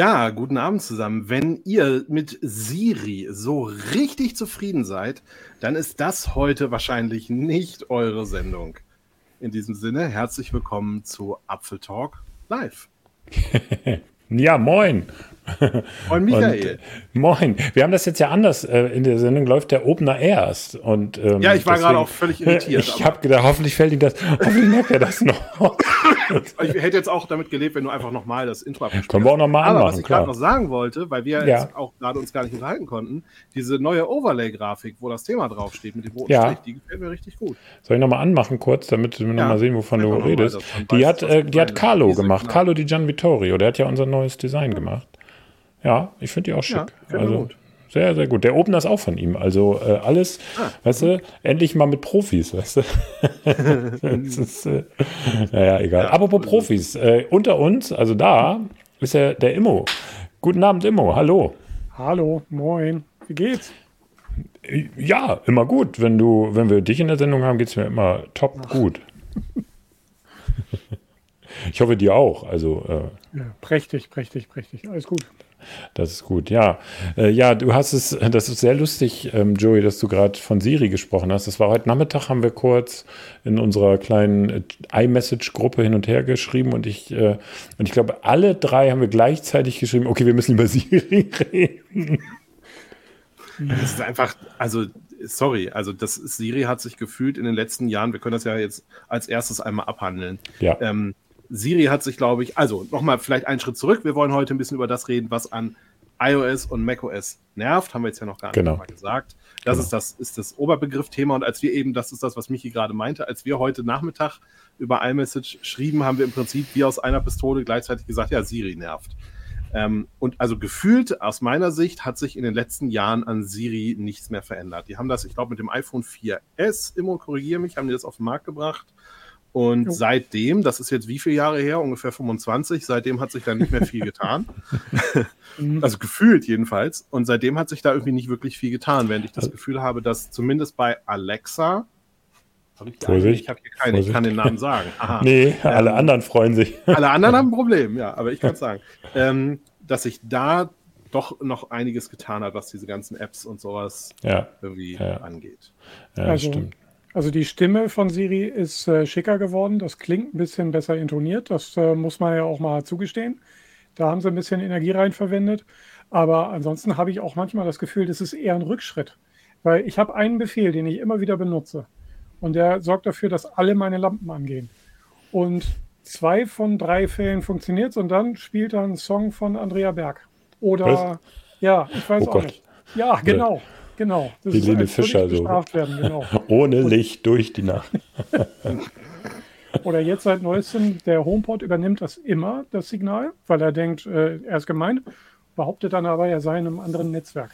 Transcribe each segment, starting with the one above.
Ja, guten Abend zusammen. Wenn ihr mit Siri so richtig zufrieden seid, dann ist das heute wahrscheinlich nicht eure Sendung. In diesem Sinne, herzlich willkommen zu Apfel Talk Live. ja, moin. Moin Michael. Und, moin. Wir haben das jetzt ja anders. Äh, in der Sendung läuft der Opener erst. Und, ähm, ja, ich war gerade auch völlig irritiert. ich habe gedacht, hoffentlich fällt ihm das, hoffentlich merkt er das noch. ich hätte jetzt auch damit gelebt, wenn du einfach nochmal das Intro abspielst. Können wir auch nochmal anmachen, Aber was ich gerade noch sagen wollte, weil wir ja. jetzt auch gerade uns gar nicht unterhalten konnten, diese neue Overlay-Grafik, wo das Thema draufsteht mit dem roten ja. Strich, die gefällt mir richtig gut. Soll ich nochmal anmachen kurz, damit wir ja. nochmal sehen, wovon du redest? Die hat, äh, die hat Carlo gemacht, genau. Carlo Di Gian Vittorio, der hat ja unser neues Design gemacht. Ja, ich finde die auch schick. Ja, also, sehr, sehr gut. Der Opener ist auch von ihm. Also äh, alles, ah, weißt du, endlich mal mit Profis, weißt du. das ist, äh, naja, egal. Ja, Apropos Profis, äh, unter uns, also da, ist ja der Immo. Guten Abend, Immo. Hallo. Hallo, moin. Wie geht's? Ja, immer gut. Wenn du, wenn wir dich in der Sendung haben, geht's mir immer top Ach. gut. ich hoffe dir auch. Also, äh, ja, prächtig, prächtig, prächtig. Alles gut. Das ist gut, ja. Äh, ja, du hast es, das ist sehr lustig, ähm, Joey, dass du gerade von Siri gesprochen hast. Das war heute Nachmittag, haben wir kurz in unserer kleinen äh, iMessage-Gruppe hin und her geschrieben und ich, äh, und ich glaube, alle drei haben wir gleichzeitig geschrieben, okay, wir müssen über Siri reden. Das ist einfach, also sorry, also das Siri hat sich gefühlt in den letzten Jahren, wir können das ja jetzt als erstes einmal abhandeln. Ja. Ähm, Siri hat sich, glaube ich, also nochmal vielleicht einen Schritt zurück. Wir wollen heute ein bisschen über das reden, was an iOS und macOS nervt. Haben wir jetzt ja noch gar nicht genau. mal gesagt. Das, genau. ist das ist das Oberbegriff-Thema. Und als wir eben, das ist das, was Michi gerade meinte, als wir heute Nachmittag über iMessage schrieben, haben wir im Prinzip wie aus einer Pistole gleichzeitig gesagt, ja, Siri nervt. Ähm, und also gefühlt aus meiner Sicht hat sich in den letzten Jahren an Siri nichts mehr verändert. Die haben das, ich glaube, mit dem iPhone 4S, immer korrigiere mich, haben die das auf den Markt gebracht. Und jo. seitdem, das ist jetzt wie viele Jahre her? Ungefähr 25. Seitdem hat sich da nicht mehr viel getan. Mhm. also gefühlt jedenfalls. Und seitdem hat sich da irgendwie nicht wirklich viel getan, während ich das also, Gefühl habe, dass zumindest bei Alexa. Ich, Vorsicht, ich habe hier keine, Vorsicht. ich kann den Namen sagen. Aha. Nee, alle ähm, anderen freuen sich. alle anderen haben ein Problem, ja, aber ich kann es sagen. Ähm, dass sich da doch noch einiges getan hat, was diese ganzen Apps und sowas ja. irgendwie ja. angeht. Ja, also, stimmt. Also die Stimme von Siri ist äh, schicker geworden. Das klingt ein bisschen besser intoniert. Das äh, muss man ja auch mal zugestehen. Da haben sie ein bisschen Energie rein verwendet. Aber ansonsten habe ich auch manchmal das Gefühl, das ist eher ein Rückschritt. Weil ich habe einen Befehl, den ich immer wieder benutze. Und der sorgt dafür, dass alle meine Lampen angehen. Und zwei von drei Fällen funktioniert es und dann spielt er einen Song von Andrea Berg. Oder Was? ja, ich weiß oh auch Gott. nicht. Ja, genau. Genau. Das Helene Fischer so. Werden, genau. Ohne Licht durch die Nacht. Oder jetzt seit neuestem, der HomePod übernimmt das immer, das Signal, weil er denkt, äh, er ist gemeint, behauptet dann aber, er sei in einem anderen Netzwerk.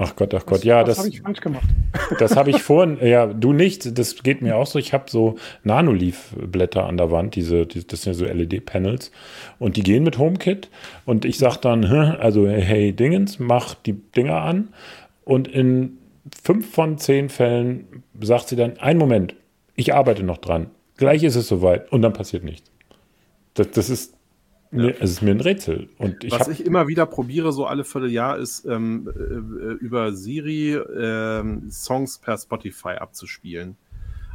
Ach Gott, ach Gott, ja, das, das habe ich falsch gemacht. Das habe ich vorhin, ja, du nicht, das geht mir auch so. Ich habe so Nanoleaf-Blätter an der Wand, diese, die, das sind ja so LED-Panels und die gehen mit HomeKit und ich sage dann, also hey Dingens, mach die Dinger an und in fünf von zehn Fällen sagt sie dann, einen Moment, ich arbeite noch dran. Gleich ist es soweit und dann passiert nichts. Das, das ist mir, es ist mir ein Rätsel. Und ich Was ich immer wieder probiere, so alle Vierteljahr, ist ähm, äh, über Siri äh, Songs per Spotify abzuspielen.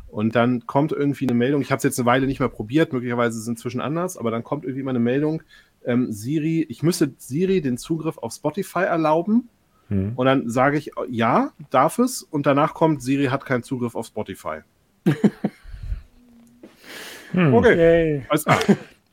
Und dann kommt irgendwie eine Meldung, ich habe es jetzt eine Weile nicht mehr probiert, möglicherweise ist es inzwischen anders, aber dann kommt irgendwie mal eine Meldung, ähm, Siri, ich müsste Siri den Zugriff auf Spotify erlauben hm. Und dann sage ich, ja, darf es. Und danach kommt, Siri hat keinen Zugriff auf Spotify. hm. Okay. Alles klar.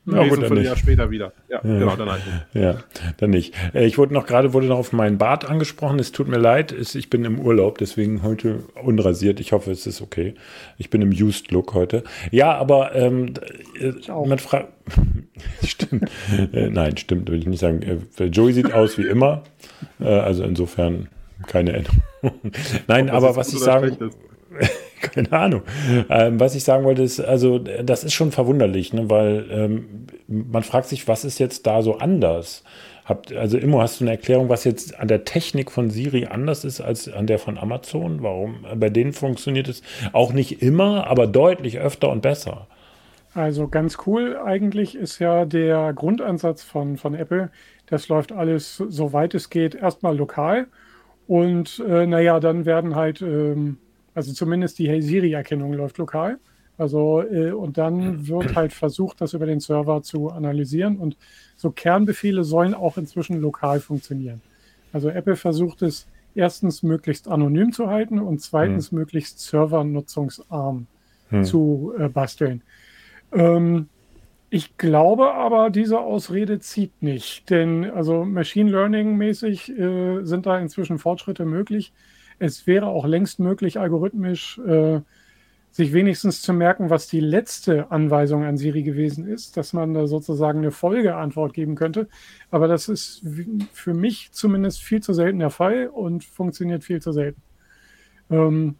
Ja, gut, dann Jahr später wieder. Ja, ja, genau, dann halt nicht. Ja, dann nicht. Äh, ich wurde noch gerade wurde noch auf meinen Bart angesprochen. Es tut mir leid, ich bin im Urlaub, deswegen heute unrasiert. Ich hoffe, es ist okay. Ich bin im Used Look heute. Ja, aber ähm, äh, man fragt. stimmt. Äh, nein, stimmt, will ich nicht sagen. Joey sieht aus wie immer. also insofern keine Änderung. nein, aber was ich sagen. Keine Ahnung. Ähm, was ich sagen wollte, ist, also das ist schon verwunderlich, ne? weil ähm, man fragt sich, was ist jetzt da so anders? Habt, also Immo, hast du eine Erklärung, was jetzt an der Technik von Siri anders ist als an der von Amazon? Warum? Bei denen funktioniert es auch nicht immer, aber deutlich öfter und besser. Also ganz cool eigentlich ist ja der Grundansatz von, von Apple. Das läuft alles, soweit es geht, erstmal lokal. Und äh, naja, dann werden halt, ähm, also zumindest die Hey Siri-Erkennung läuft lokal. Also, äh, und dann wird halt versucht, das über den Server zu analysieren. Und so Kernbefehle sollen auch inzwischen lokal funktionieren. Also Apple versucht es erstens möglichst anonym zu halten und zweitens hm. möglichst servernutzungsarm hm. zu äh, basteln. Ähm, ich glaube aber, diese Ausrede zieht nicht, denn also Machine Learning mäßig äh, sind da inzwischen Fortschritte möglich. Es wäre auch längst möglich, algorithmisch äh, sich wenigstens zu merken, was die letzte Anweisung an Siri gewesen ist, dass man da sozusagen eine Folgeantwort geben könnte. Aber das ist für mich zumindest viel zu selten der Fall und funktioniert viel zu selten. Ähm,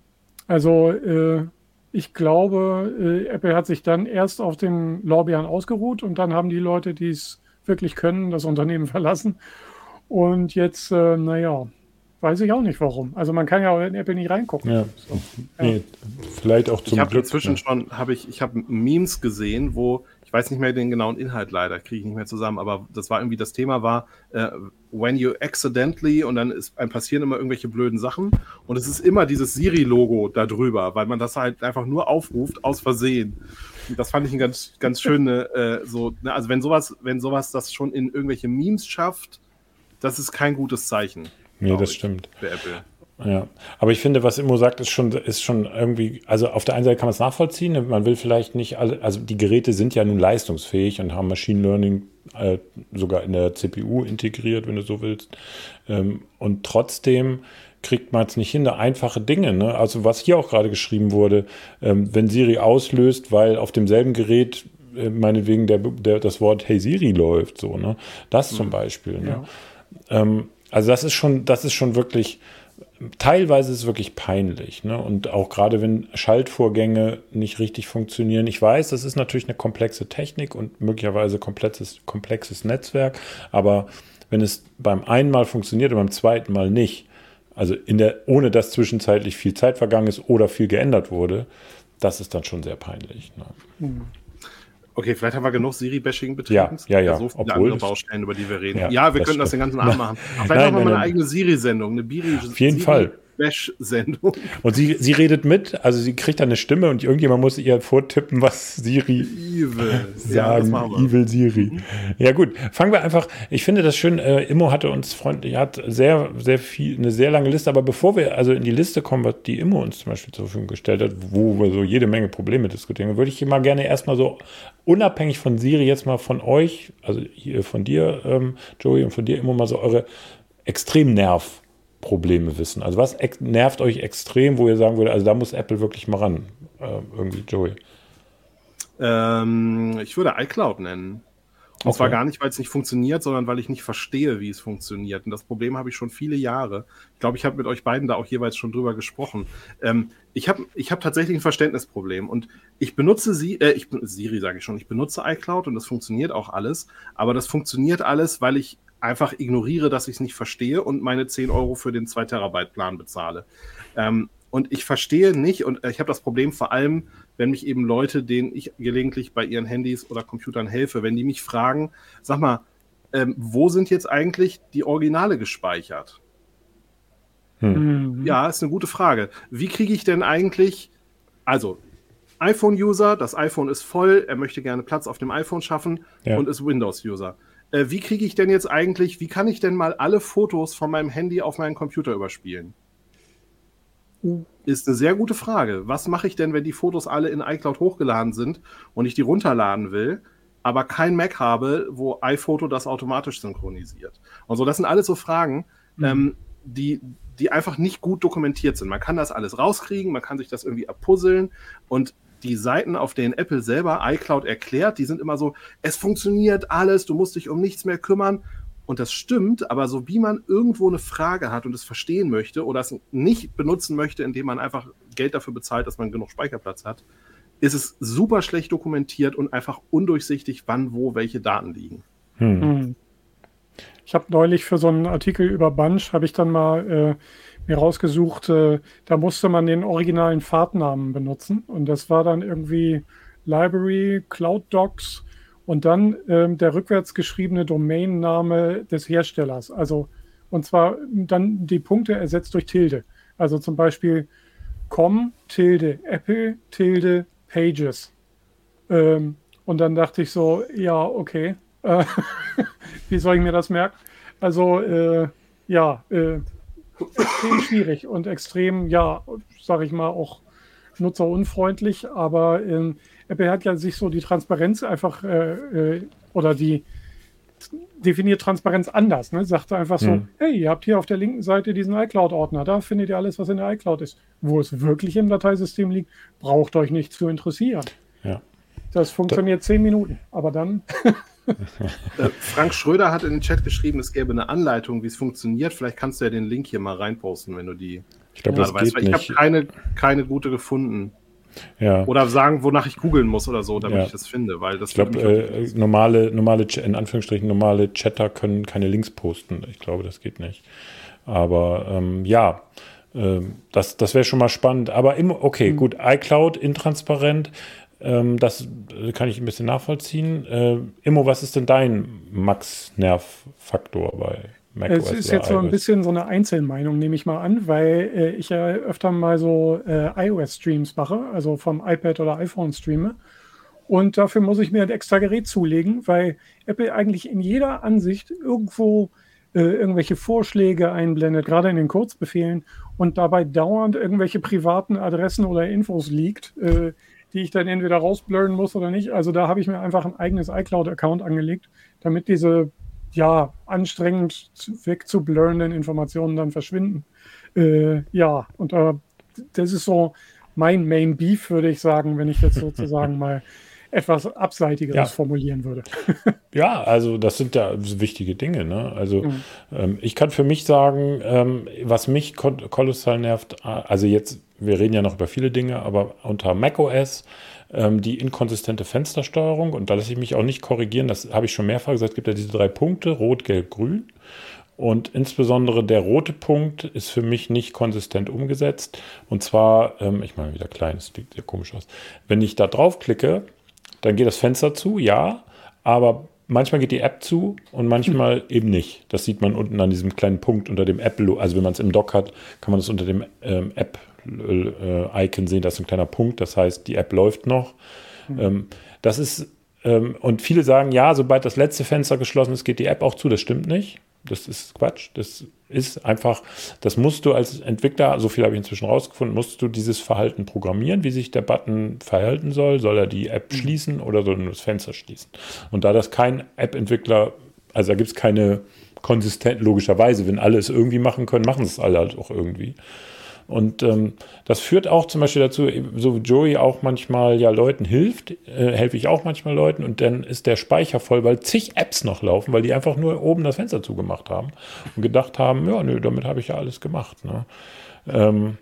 also äh, ich glaube, äh, Apple hat sich dann erst auf den Lorbeeren ausgeruht und dann haben die Leute, die es wirklich können, das Unternehmen verlassen. Und jetzt, äh, naja, weiß ich auch nicht warum. Also man kann ja auch in Apple nicht reingucken. Ja. So. ja. Nee, vielleicht auch zum ich Glück. Inzwischen ne? schon habe ich, ich habe Memes gesehen, wo ich weiß nicht mehr den genauen Inhalt leider, kriege ich nicht mehr zusammen, aber das war irgendwie das Thema war, äh, when you accidentally und dann ist, einem passieren immer irgendwelche blöden Sachen und es ist immer dieses Siri-Logo da drüber, weil man das halt einfach nur aufruft aus Versehen. Und das fand ich ein ganz, ganz schöne, äh, so, ne, also wenn sowas, wenn sowas das schon in irgendwelche Memes schafft, das ist kein gutes Zeichen. Nee, das stimmt. Für Apple. Ja, aber ich finde, was Immo sagt, ist schon, ist schon irgendwie, also auf der einen Seite kann man es nachvollziehen, man will vielleicht nicht alle, also die Geräte sind ja nun leistungsfähig und haben Machine Learning äh, sogar in der CPU integriert, wenn du so willst. Ähm, und trotzdem kriegt man es nicht hin, einfache Dinge. Ne? Also was hier auch gerade geschrieben wurde, ähm, wenn Siri auslöst, weil auf demselben Gerät äh, meinetwegen der, der, das Wort Hey Siri läuft, so, ne? Das mhm. zum Beispiel. Ne? Ja. Ähm, also das ist schon, das ist schon wirklich teilweise ist es wirklich peinlich. Ne? Und auch gerade wenn Schaltvorgänge nicht richtig funktionieren. Ich weiß, das ist natürlich eine komplexe Technik und möglicherweise komplexes, komplexes Netzwerk. Aber wenn es beim einen Mal funktioniert und beim zweiten Mal nicht, also in der, ohne dass zwischenzeitlich viel Zeit vergangen ist oder viel geändert wurde, das ist dann schon sehr peinlich. Ne? Mhm. Okay, vielleicht haben wir genug Siri-Bashing betrieben. Ja, ja, ja. So viele Obwohl andere Baustellen, über die wir reden. Ja, ja wir könnten das den ganzen Abend machen. Vielleicht nein, machen wir mal eine eigene Siri-Sendung, eine Biri. Auf jeden Siri Fall. Bash-Sendung. Und sie, sie redet mit, also sie kriegt dann eine Stimme und irgendjemand muss ihr vortippen, was Siri Evil. sagen. Ja, Evil Siri. Ja gut, fangen wir einfach, ich finde das schön, äh, Immo hatte uns freundlich, hat sehr, sehr viel, eine sehr lange Liste, aber bevor wir also in die Liste kommen, was die Immo uns zum Beispiel zur Verfügung gestellt hat, wo wir so jede Menge Probleme diskutieren, würde ich mal gerne erstmal so unabhängig von Siri jetzt mal von euch, also hier von dir, ähm, Joey, und von dir Immo mal so eure Extremnerv Probleme wissen? Also was nervt euch extrem, wo ihr sagen würdet, also da muss Apple wirklich mal ran? Äh, irgendwie, Joey. Ähm, ich würde iCloud nennen. Und okay. zwar gar nicht, weil es nicht funktioniert, sondern weil ich nicht verstehe, wie es funktioniert. Und das Problem habe ich schon viele Jahre. Ich glaube, ich habe mit euch beiden da auch jeweils schon drüber gesprochen. Ähm, ich habe ich hab tatsächlich ein Verständnisproblem und ich benutze sie, äh, ich, Siri sage ich schon, ich benutze iCloud und das funktioniert auch alles. Aber das funktioniert alles, weil ich einfach ignoriere, dass ich es nicht verstehe und meine 10 Euro für den 2 Terabyte Plan bezahle. Ähm, und ich verstehe nicht, und ich habe das Problem vor allem, wenn mich eben Leute, denen ich gelegentlich bei ihren Handys oder Computern helfe, wenn die mich fragen, sag mal, ähm, wo sind jetzt eigentlich die Originale gespeichert? Hm. Ja, ist eine gute Frage. Wie kriege ich denn eigentlich, also iPhone-User, das iPhone ist voll, er möchte gerne Platz auf dem iPhone schaffen ja. und ist Windows-User äh, wie kriege ich denn jetzt eigentlich, wie kann ich denn mal alle Fotos von meinem Handy auf meinen Computer überspielen? Uh. Ist eine sehr gute Frage. Was mache ich denn, wenn die Fotos alle in iCloud hochgeladen sind und ich die runterladen will, aber kein Mac habe, wo iPhoto das automatisch synchronisiert? Und so, das sind alles so Fragen, mhm. ähm, die, die einfach nicht gut dokumentiert sind. Man kann das alles rauskriegen, man kann sich das irgendwie abpuzzeln und die Seiten, auf denen Apple selber iCloud erklärt, die sind immer so, es funktioniert alles, du musst dich um nichts mehr kümmern. Und das stimmt, aber so wie man irgendwo eine Frage hat und es verstehen möchte oder es nicht benutzen möchte, indem man einfach Geld dafür bezahlt, dass man genug Speicherplatz hat, ist es super schlecht dokumentiert und einfach undurchsichtig, wann, wo, welche Daten liegen. Hm. hm. Ich habe neulich für so einen Artikel über Bunch, habe ich dann mal äh, mir rausgesucht, äh, da musste man den originalen Fahrtnamen benutzen und das war dann irgendwie Library, Cloud Docs und dann ähm, der rückwärts geschriebene Domainname des Herstellers. Also und zwar dann die Punkte ersetzt durch Tilde. Also zum Beispiel com tilde Apple tilde Pages. Ähm, und dann dachte ich so, ja, okay, äh, wie soll ich mir das merken? Also äh, ja, äh, extrem schwierig und extrem, ja, sage ich mal, auch nutzerunfreundlich. Aber ähm, Apple hat ja sich so die Transparenz einfach äh, äh, oder die definiert Transparenz anders. Ne? Sagt einfach so, hm. hey, ihr habt hier auf der linken Seite diesen iCloud-Ordner, da findet ihr alles, was in der iCloud ist. Wo es wirklich im Dateisystem liegt, braucht euch nicht zu interessieren. Ja. Das funktioniert da zehn Minuten, aber dann Frank Schröder hat in den Chat geschrieben, es gäbe eine Anleitung, wie es funktioniert. Vielleicht kannst du ja den Link hier mal reinposten, wenn du die. Ich glaube, das weißt, geht Ich habe keine, keine gute gefunden. Ja. Oder sagen, wonach ich googeln muss oder so, damit ja. ich das finde. Weil das ich glaube, äh, normale, normale, in Anführungsstrichen, normale Chatter können keine Links posten. Ich glaube, das geht nicht. Aber ähm, ja, äh, das, das wäre schon mal spannend. Aber immer, okay, mhm. gut, iCloud intransparent. Ähm, das äh, kann ich ein bisschen nachvollziehen. Äh, Immo, was ist denn dein Max-Nerv-Faktor bei macOS? Es ist jetzt so ein bisschen so eine Einzelmeinung, nehme ich mal an, weil äh, ich ja öfter mal so äh, iOS-Streams mache, also vom iPad oder iPhone streame. Und dafür muss ich mir ein extra Gerät zulegen, weil Apple eigentlich in jeder Ansicht irgendwo äh, irgendwelche Vorschläge einblendet, gerade in den Kurzbefehlen und dabei dauernd irgendwelche privaten Adressen oder Infos liegt, äh, die ich dann entweder rausblurren muss oder nicht. Also da habe ich mir einfach ein eigenes iCloud-Account angelegt, damit diese ja anstrengend wegzublurrenden Informationen dann verschwinden. Äh, ja, und äh, das ist so mein Main Beef, würde ich sagen, wenn ich jetzt sozusagen mal etwas Abseitigeres ja. formulieren würde. ja, also das sind ja wichtige Dinge. Ne? Also mhm. ähm, ich kann für mich sagen, ähm, was mich kolossal nervt, also jetzt, wir reden ja noch über viele Dinge, aber unter macOS ähm, die inkonsistente Fenstersteuerung und da lasse ich mich auch nicht korrigieren, das habe ich schon mehrfach gesagt, es gibt ja diese drei Punkte, rot, gelb, grün. Und insbesondere der rote Punkt ist für mich nicht konsistent umgesetzt. Und zwar, ähm, ich meine wieder klein, das sieht sehr komisch aus. Wenn ich da draufklicke, dann geht das Fenster zu, ja, aber manchmal geht die App zu und manchmal hm. eben nicht. Das sieht man unten an diesem kleinen Punkt unter dem App, also wenn man es im Dock hat, kann man das unter dem ähm, App-Icon sehen, das ist ein kleiner Punkt, das heißt, die App läuft noch. Mhm. Das ist, ähm, und viele sagen, ja, sobald das letzte Fenster geschlossen ist, geht die App auch zu. Das stimmt nicht. Das ist Quatsch. Das ist einfach, das musst du als Entwickler, so viel habe ich inzwischen rausgefunden, musst du dieses Verhalten programmieren, wie sich der Button verhalten soll. Soll er die App mhm. schließen oder soll er nur das Fenster schließen? Und da das kein App-Entwickler, also da gibt es keine konsistent, logischerweise, wenn alle es irgendwie machen können, machen es alle halt auch irgendwie. Und ähm, das führt auch zum Beispiel dazu, so wie Joey auch manchmal ja Leuten hilft, äh, helfe ich auch manchmal Leuten und dann ist der Speicher voll, weil zig Apps noch laufen, weil die einfach nur oben das Fenster zugemacht haben und gedacht haben, ja, nö, damit habe ich ja alles gemacht. Ne? Ähm,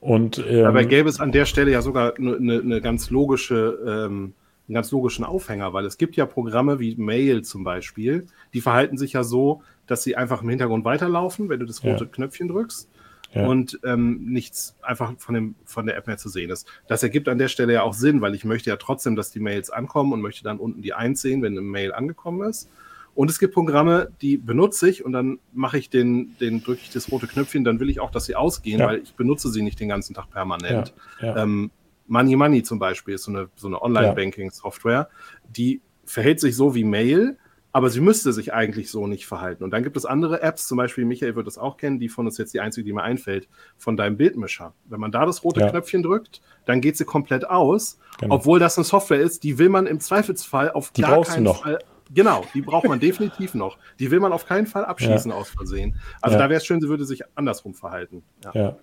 und, ähm, Dabei gäbe es an der Stelle ja sogar eine ne, ne ganz logische, ähm, einen ganz logischen Aufhänger, weil es gibt ja Programme wie Mail zum Beispiel, die verhalten sich ja so, dass sie einfach im Hintergrund weiterlaufen, wenn du das rote ja. Knöpfchen drückst ja. und ähm, nichts einfach von, dem, von der App mehr zu sehen ist. Das ergibt an der Stelle ja auch Sinn, weil ich möchte ja trotzdem, dass die Mails ankommen und möchte dann unten die 1 sehen, wenn eine Mail angekommen ist. Und es gibt Programme, die benutze ich und dann mache ich den, den drücke ich das rote Knöpfchen, dann will ich auch, dass sie ausgehen, ja. weil ich benutze sie nicht den ganzen Tag permanent. Ja. Ähm, Money Money zum Beispiel ist so eine, so eine Online-Banking-Software, die verhält sich so wie Mail, aber sie müsste sich eigentlich so nicht verhalten. Und dann gibt es andere Apps, zum Beispiel, Michael wird das auch kennen, die von uns jetzt die einzige, die mir einfällt, von deinem Bildmischer. Wenn man da das rote ja. Knöpfchen drückt, dann geht sie komplett aus, genau. obwohl das eine Software ist, die will man im Zweifelsfall auf die gar keinen Fall. Genau, die braucht man definitiv noch. Die will man auf keinen Fall abschließen ja. aus Versehen. Also ja. da wäre es schön, sie würde sich andersrum verhalten. Ja. ja.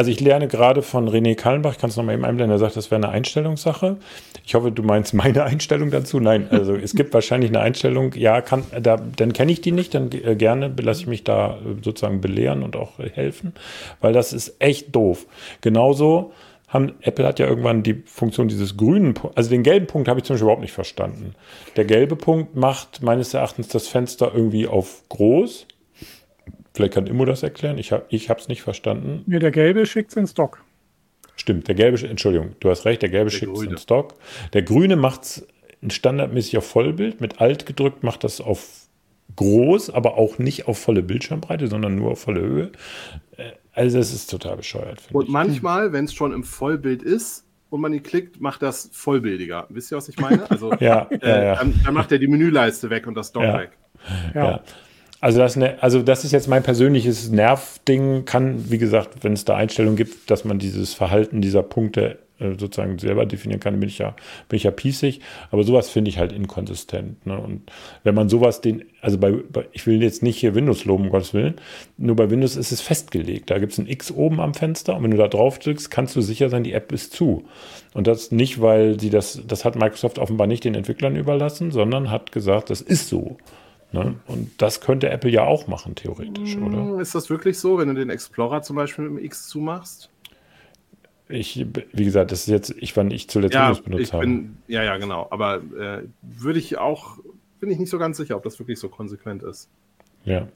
Also ich lerne gerade von René Kallenbach, ich kann es nochmal eben einblenden, er sagt, das wäre eine Einstellungssache. Ich hoffe, du meinst meine Einstellung dazu. Nein, also es gibt wahrscheinlich eine Einstellung, ja, kann, da, dann kenne ich die nicht, dann äh, gerne lasse ich mich da äh, sozusagen belehren und auch helfen, weil das ist echt doof. Genauso haben, Apple hat ja irgendwann die Funktion dieses grünen, also den gelben Punkt habe ich zum Beispiel überhaupt nicht verstanden. Der gelbe Punkt macht meines Erachtens das Fenster irgendwie auf groß Vielleicht kann Immo das erklären. Ich habe es nicht verstanden. Ja, der gelbe schickt es ins Dock. Stimmt, der gelbe, Entschuldigung, du hast recht, der gelbe schickt es in Stock. Der grüne macht es standardmäßig auf Vollbild. Mit Alt gedrückt macht das auf groß, aber auch nicht auf volle Bildschirmbreite, sondern nur auf volle Höhe. Äh, also es ist total bescheuert. Und ich. manchmal, wenn es schon im Vollbild ist und man ihn klickt, macht das vollbildiger. Wisst ihr, was ich meine? Also ja, äh, ja, ja. Dann, dann, macht er die Menüleiste weg und das Dock weg. ja. Also das, also das ist jetzt mein persönliches Nervding. Kann, wie gesagt, wenn es da Einstellungen gibt, dass man dieses Verhalten dieser Punkte äh, sozusagen selber definieren kann, bin ich ja, bin ich ja pießig. Aber sowas finde ich halt inkonsistent. Ne? Und wenn man sowas den, also bei, bei, ich will jetzt nicht hier Windows loben, um Gottes Willen, nur bei Windows ist es festgelegt. Da gibt es ein X oben am Fenster und wenn du da drauf drückst, kannst du sicher sein, die App ist zu. Und das nicht, weil sie das, das hat Microsoft offenbar nicht den Entwicklern überlassen, sondern hat gesagt, das ist so. Ne? Und das könnte Apple ja auch machen, theoretisch, oder? Hm, ist das wirklich so, wenn du den Explorer zum Beispiel mit dem X zumachst? Ich, wie gesagt, das ist jetzt, ich, wann ich zuletzt ja, Windows benutzt habe. Ja, ja, genau. Aber äh, würde ich auch, bin ich nicht so ganz sicher, ob das wirklich so konsequent ist. Ja.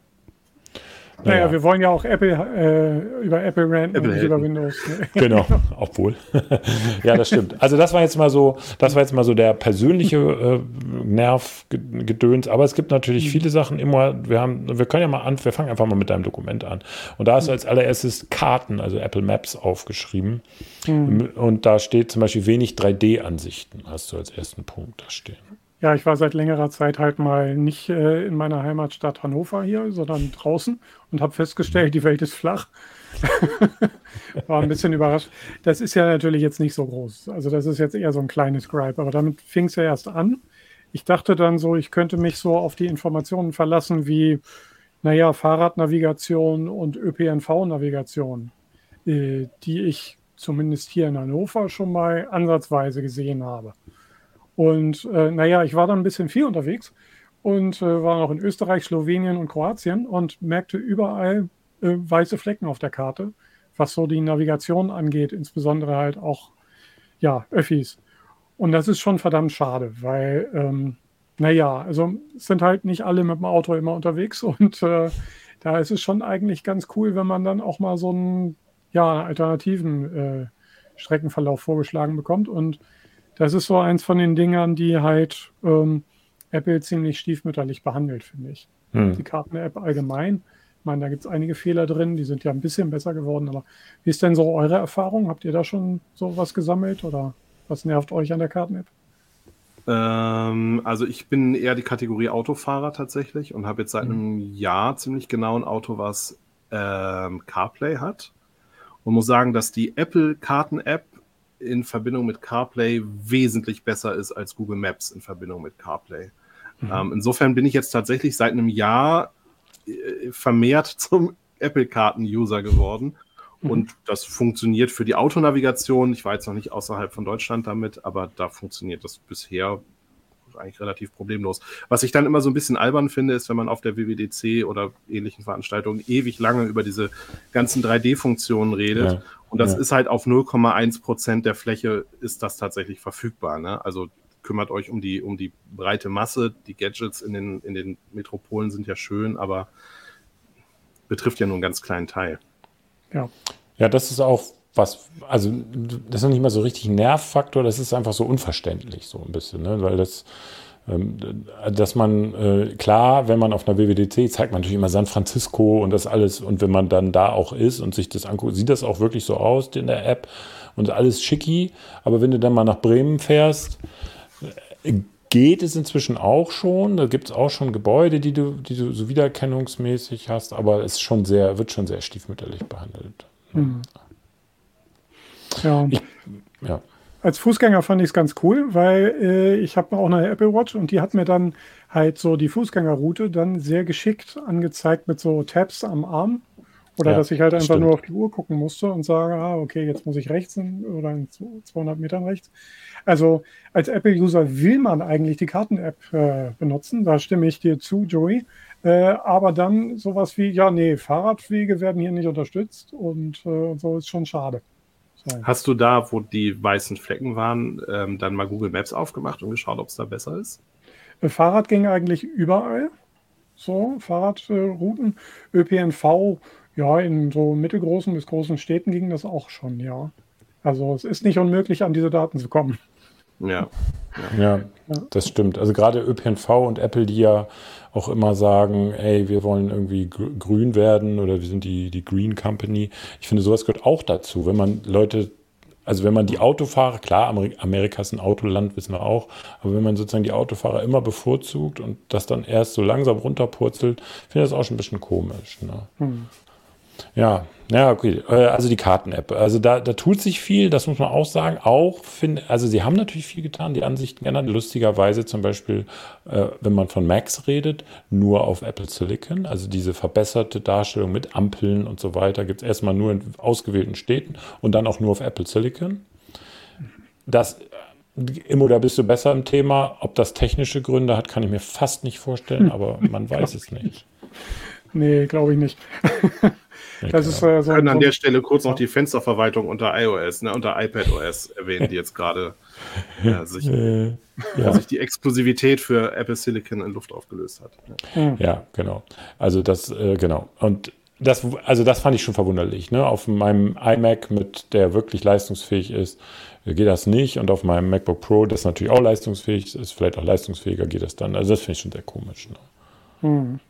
Naja, naja, wir wollen ja auch Apple äh, über Apple ranten Apple und nicht über Windows. Ne? Genau, obwohl. ja, das stimmt. Also das war jetzt mal so, das war jetzt mal so der persönliche äh, Nervgedöns. Aber es gibt natürlich mhm. viele Sachen immer. Wir haben, wir können ja mal an, wir fangen einfach mal mit deinem Dokument an. Und da hast du als allererstes Karten, also Apple Maps aufgeschrieben. Mhm. Und da steht zum Beispiel wenig 3D-Ansichten, hast du als ersten Punkt da stehen. Ja, ich war seit längerer Zeit halt mal nicht äh, in meiner Heimatstadt Hannover hier, sondern draußen und habe festgestellt, die Welt ist flach. war ein bisschen überrascht. Das ist ja natürlich jetzt nicht so groß. Also das ist jetzt eher so ein kleines Gripe, aber damit fing es ja erst an. Ich dachte dann so, ich könnte mich so auf die Informationen verlassen wie, naja, Fahrradnavigation und ÖPNV-Navigation, äh, die ich zumindest hier in Hannover schon mal ansatzweise gesehen habe. Und äh, naja, ich war dann ein bisschen viel unterwegs und äh, war auch in Österreich, Slowenien und Kroatien und merkte überall äh, weiße Flecken auf der Karte, was so die Navigation angeht, insbesondere halt auch ja, Öffis. Und das ist schon verdammt schade, weil, ähm, naja, also sind halt nicht alle mit dem Auto immer unterwegs und äh, da ist es schon eigentlich ganz cool, wenn man dann auch mal so einen ja, alternativen äh, Streckenverlauf vorgeschlagen bekommt und das ist so eins von den Dingern, die halt ähm, Apple ziemlich stiefmütterlich behandelt, finde ich. Hm. Die Karten-App allgemein. Ich meine, da gibt es einige Fehler drin, die sind ja ein bisschen besser geworden, aber wie ist denn so eure Erfahrung? Habt ihr da schon so was gesammelt oder was nervt euch an der Karten-App? Ähm, also ich bin eher die Kategorie Autofahrer tatsächlich und habe jetzt seit hm. einem Jahr ziemlich genau ein Auto, was ähm, CarPlay hat. Und muss sagen, dass die Apple Karten-App in Verbindung mit CarPlay wesentlich besser ist als Google Maps in Verbindung mit CarPlay. Mhm. Ähm, insofern bin ich jetzt tatsächlich seit einem Jahr äh, vermehrt zum Apple-Karten-User geworden. Mhm. Und das funktioniert für die Autonavigation. Ich war jetzt noch nicht außerhalb von Deutschland damit, aber da funktioniert das bisher eigentlich relativ problemlos. Was ich dann immer so ein bisschen albern finde, ist, wenn man auf der WWDC oder ähnlichen Veranstaltungen ewig lange über diese ganzen 3D-Funktionen redet. Ja, und das ja. ist halt auf 0,1 Prozent der Fläche ist das tatsächlich verfügbar. Ne? Also kümmert euch um die, um die breite Masse. Die Gadgets in den, in den Metropolen sind ja schön, aber betrifft ja nur einen ganz kleinen Teil. Ja. Ja, das ist auch was, also das ist noch nicht mal so richtig ein Nervfaktor, das ist einfach so unverständlich, so ein bisschen, ne? weil das, ähm, dass man, äh, klar, wenn man auf einer WWDC zeigt man natürlich immer San Francisco und das alles und wenn man dann da auch ist und sich das anguckt, sieht das auch wirklich so aus in der App und alles schicki, aber wenn du dann mal nach Bremen fährst, äh, geht es inzwischen auch schon. Da gibt es auch schon Gebäude, die du, die du so wiedererkennungsmäßig hast, aber es schon sehr, wird schon sehr stiefmütterlich behandelt. Mhm. Ja. Ich, ja. Als Fußgänger fand ich es ganz cool, weil äh, ich habe auch eine Apple Watch und die hat mir dann halt so die Fußgängerroute dann sehr geschickt angezeigt mit so Tabs am Arm. Oder ja, dass ich halt einfach stimmt. nur auf die Uhr gucken musste und sage, ah, okay, jetzt muss ich rechts oder in 200 Metern rechts. Also als Apple-User will man eigentlich die Karten-App äh, benutzen. Da stimme ich dir zu, Joey. Äh, aber dann sowas wie, ja, nee, Fahrradwege werden hier nicht unterstützt und äh, so ist schon schade. Hast du da, wo die weißen Flecken waren, ähm, dann mal Google Maps aufgemacht und geschaut, ob es da besser ist? Äh, Fahrrad ging eigentlich überall. So, Fahrradrouten. ÖPNV, ja, in so mittelgroßen bis großen Städten ging das auch schon, ja. Also es ist nicht unmöglich, an diese Daten zu kommen. Ja. Ja, ja das stimmt. Also gerade ÖPNV und Apple, die ja auch immer sagen, ey, wir wollen irgendwie grün werden oder wir sind die, die Green Company. Ich finde, sowas gehört auch dazu, wenn man Leute also wenn man die Autofahrer, klar, Amerika ist ein Autoland, wissen wir auch, aber wenn man sozusagen die Autofahrer immer bevorzugt und das dann erst so langsam runterpurzelt, finde ich das auch schon ein bisschen komisch. Ne? Hm. Ja, ja, okay. Äh, also die Karten-App. Also da, da tut sich viel, das muss man auch sagen. Auch finde, also sie haben natürlich viel getan, die Ansichten geändert. Lustigerweise zum Beispiel, äh, wenn man von Macs redet, nur auf Apple Silicon. Also diese verbesserte Darstellung mit Ampeln und so weiter gibt es erstmal nur in ausgewählten Städten und dann auch nur auf Apple Silicon. Das Immo, da bist du besser im Thema. Ob das technische Gründe hat, kann ich mir fast nicht vorstellen, aber man weiß es nicht. Nee, glaube ich nicht. Das ist, äh, so Wir können an der Stelle kurz noch die Fensterverwaltung unter iOS, ne, unter iPadOS erwähnen, die jetzt gerade ja, sich, äh, ja. sich die Exklusivität für Apple Silicon in Luft aufgelöst hat. Ja, ja genau. Also das, äh, genau. Und das, also das fand ich schon verwunderlich. Ne? Auf meinem iMac, mit der wirklich leistungsfähig ist, geht das nicht. Und auf meinem MacBook Pro, das natürlich auch leistungsfähig ist, vielleicht auch leistungsfähiger, geht das dann. Also das finde ich schon sehr komisch. Ne? Hm.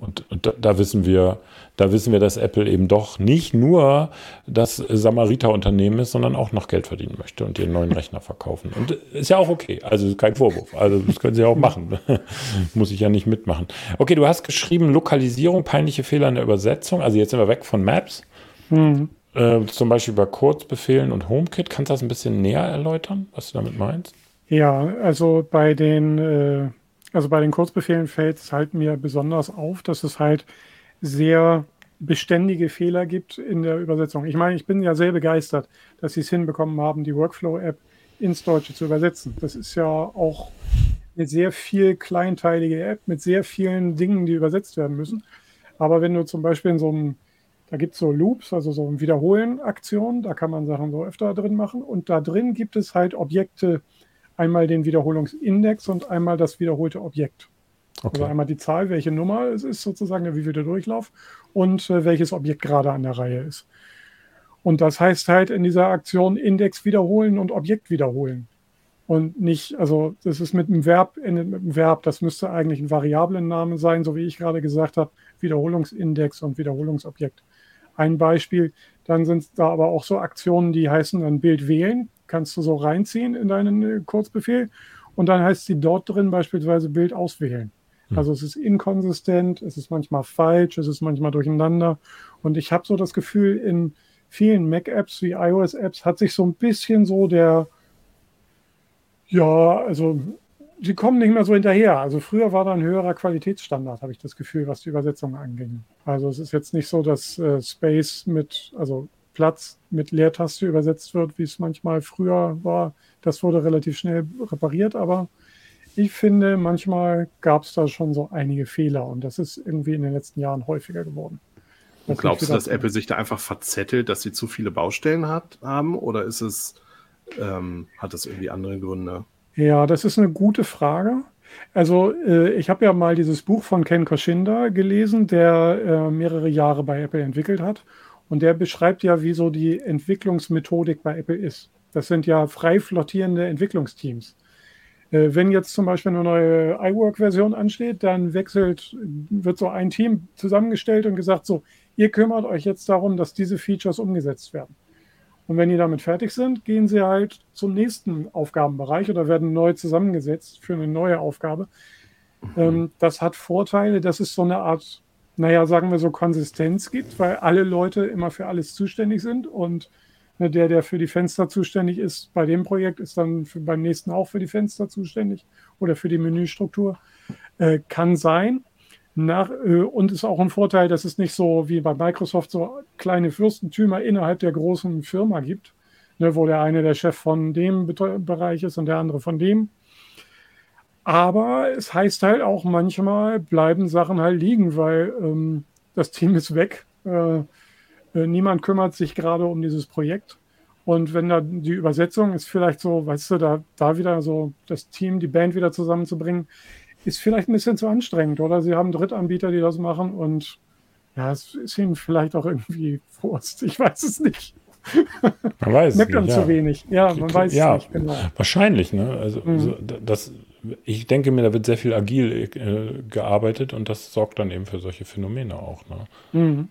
Und, da, da, wissen wir, da wissen wir, dass Apple eben doch nicht nur das Samariter-Unternehmen ist, sondern auch noch Geld verdienen möchte und ihren neuen Rechner verkaufen. Und ist ja auch okay. Also kein Vorwurf. Also das können sie auch machen. Muss ich ja nicht mitmachen. Okay, du hast geschrieben, Lokalisierung, peinliche Fehler in der Übersetzung. Also jetzt sind wir weg von Maps. Mhm. Äh, zum Beispiel bei Kurzbefehlen und HomeKit. Kannst du das ein bisschen näher erläutern, was du damit meinst? Ja, also bei den äh also bei den Kurzbefehlen fällt es halt mir besonders auf, dass es halt sehr beständige Fehler gibt in der Übersetzung. Ich meine, ich bin ja sehr begeistert, dass sie es hinbekommen haben, die Workflow-App ins Deutsche zu übersetzen. Das ist ja auch eine sehr viel kleinteilige App mit sehr vielen Dingen, die übersetzt werden müssen. Aber wenn du zum Beispiel in so einem, da gibt es so Loops, also so ein Wiederholen-Aktion, da kann man Sachen so öfter drin machen. Und da drin gibt es halt Objekte, einmal den Wiederholungsindex und einmal das wiederholte Objekt. Okay. Also einmal die Zahl, welche Nummer es ist sozusagen, wie viel der Durchlauf und äh, welches Objekt gerade an der Reihe ist. Und das heißt halt in dieser Aktion Index wiederholen und Objekt wiederholen. Und nicht, also das ist mit einem Verb, endet mit einem Verb, das müsste eigentlich ein Variablenname sein, so wie ich gerade gesagt habe, Wiederholungsindex und Wiederholungsobjekt. Ein Beispiel, dann sind da aber auch so Aktionen, die heißen dann Bild wählen kannst du so reinziehen in deinen äh, Kurzbefehl und dann heißt sie dort drin beispielsweise Bild auswählen. Hm. Also es ist inkonsistent, es ist manchmal falsch, es ist manchmal durcheinander und ich habe so das Gefühl, in vielen Mac-Apps wie iOS-Apps hat sich so ein bisschen so der, ja, also sie kommen nicht mehr so hinterher. Also früher war da ein höherer Qualitätsstandard, habe ich das Gefühl, was die Übersetzung anging. Also es ist jetzt nicht so, dass äh, Space mit, also Platz mit Leertaste übersetzt wird, wie es manchmal früher war. Das wurde relativ schnell repariert, aber ich finde, manchmal gab es da schon so einige Fehler und das ist irgendwie in den letzten Jahren häufiger geworden. Und glaubst du, dass Apple sich da einfach verzettelt, dass sie zu viele Baustellen hat, haben oder ist es, ähm, hat es irgendwie andere Gründe? Ja, das ist eine gute Frage. Also äh, ich habe ja mal dieses Buch von Ken Koshinda gelesen, der äh, mehrere Jahre bei Apple entwickelt hat. Und der beschreibt ja, wie so die Entwicklungsmethodik bei Apple ist. Das sind ja frei flottierende Entwicklungsteams. Äh, wenn jetzt zum Beispiel eine neue iWork-Version ansteht, dann wechselt, wird so ein Team zusammengestellt und gesagt, so, ihr kümmert euch jetzt darum, dass diese Features umgesetzt werden. Und wenn die damit fertig sind, gehen sie halt zum nächsten Aufgabenbereich oder werden neu zusammengesetzt für eine neue Aufgabe. Mhm. Ähm, das hat Vorteile, das ist so eine Art naja, sagen wir so, Konsistenz gibt, weil alle Leute immer für alles zuständig sind und ne, der, der für die Fenster zuständig ist, bei dem Projekt ist dann für, beim nächsten auch für die Fenster zuständig oder für die Menüstruktur. Äh, kann sein. Nach, äh, und ist auch ein Vorteil, dass es nicht so wie bei Microsoft so kleine Fürstentümer innerhalb der großen Firma gibt, ne, wo der eine der Chef von dem Bereich ist und der andere von dem. Aber es heißt halt auch manchmal bleiben Sachen halt liegen, weil ähm, das Team ist weg. Äh, äh, niemand kümmert sich gerade um dieses Projekt. Und wenn da die Übersetzung ist vielleicht so, weißt du, da, da wieder so das Team, die Band wieder zusammenzubringen, ist vielleicht ein bisschen zu anstrengend, oder? Sie haben Drittanbieter, die das machen und ja, es ist ihnen vielleicht auch irgendwie Wurst. Ich weiß es nicht. Man weiß Merkt man zu wenig. Ja, man weiß ja, es nicht genau. Wahrscheinlich, ne? Also Mhm. das, ich denke mir, da wird sehr viel agil äh, gearbeitet und das sorgt dann eben für solche Phänomene auch. Ne? Mhm.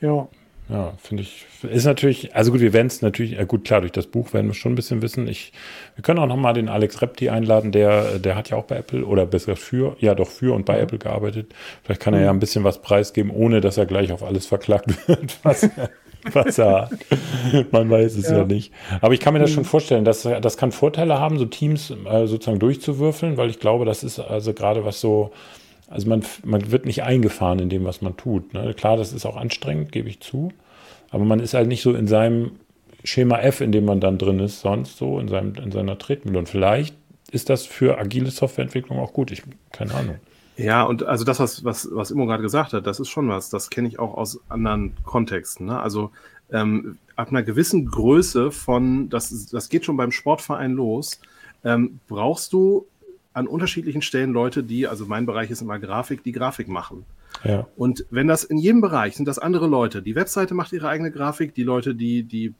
Ja, Ja, finde ich, ist natürlich, also gut, wir werden es natürlich, äh, gut, klar, durch das Buch werden wir schon ein bisschen wissen. Ich, wir können auch nochmal den Alex Repti einladen, der, der hat ja auch bei Apple oder besser für, ja doch für und bei Apple gearbeitet. Vielleicht kann er ja ein bisschen was preisgeben, ohne dass er gleich auf alles verklagt wird, was, er- was er hat. Man weiß es ja. Ja. nicht. Aber ich kann mir das schon vorstellen, dass das kann Vorteile haben, so Teams äh, sozusagen durchzuwürfeln, weil ich glaube, das ist also gerade was so, also man, man wird nicht eingefahren in dem, was man tut. Ne? Klar, das ist auch anstrengend, gebe ich zu. Aber man ist halt nicht so in seinem Schema F, in dem man dann drin ist, sonst so in, seinem, in seiner Tretmühle. Und vielleicht ist das für agile Softwareentwicklung auch gut. Ich keine Ahnung. Ja, und also das, was, was, was Immo gerade gesagt hat, das ist schon was, das kenne ich auch aus anderen Kontexten. Ne? Also ähm, ab einer gewissen Größe von, das, das geht schon beim Sportverein los, ähm, brauchst du an unterschiedlichen Stellen Leute, die, also mein Bereich ist immer Grafik, die Grafik machen. Ja, Und wenn das in jedem Bereich sind das andere Leute. Die Webseite macht ihre eigene Grafik, die Leute, die, die,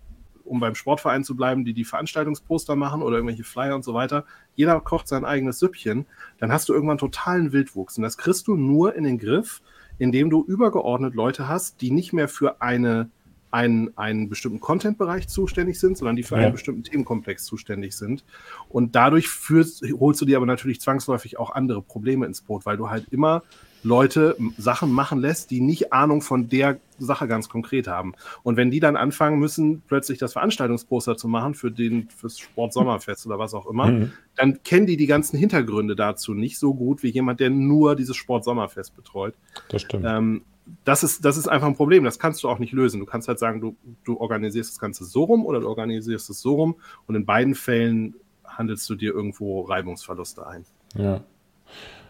um beim Sportverein zu bleiben, die die Veranstaltungsposter machen oder irgendwelche Flyer und so weiter. Jeder kocht sein eigenes Süppchen. Dann hast du irgendwann totalen Wildwuchs. Und das kriegst du nur in den Griff, indem du übergeordnet Leute hast, die nicht mehr für eine, einen, einen bestimmten Content-Bereich zuständig sind, sondern die für Ja. einen bestimmten Themenkomplex zuständig sind. Und dadurch führst, holst du dir aber natürlich zwangsläufig auch andere Probleme ins Boot, weil du halt immer Leute Sachen machen lässt, die nicht Ahnung von der Sache ganz konkret haben. Und wenn die dann anfangen müssen, plötzlich das Veranstaltungsposter zu machen für den fürs Sportsommerfest oder was auch immer, Mhm. dann kennen die die ganzen Hintergründe dazu nicht so gut wie jemand, der nur dieses Sportsommerfest betreut. das stimmt. Ähm, das, ist, das ist einfach ein Problem. Das kannst du auch nicht lösen. Du kannst halt sagen, du, du organisierst das Ganze so rum oder du organisierst es so rum. Und in beiden Fällen handelst du dir irgendwo Reibungsverluste ein. Ja.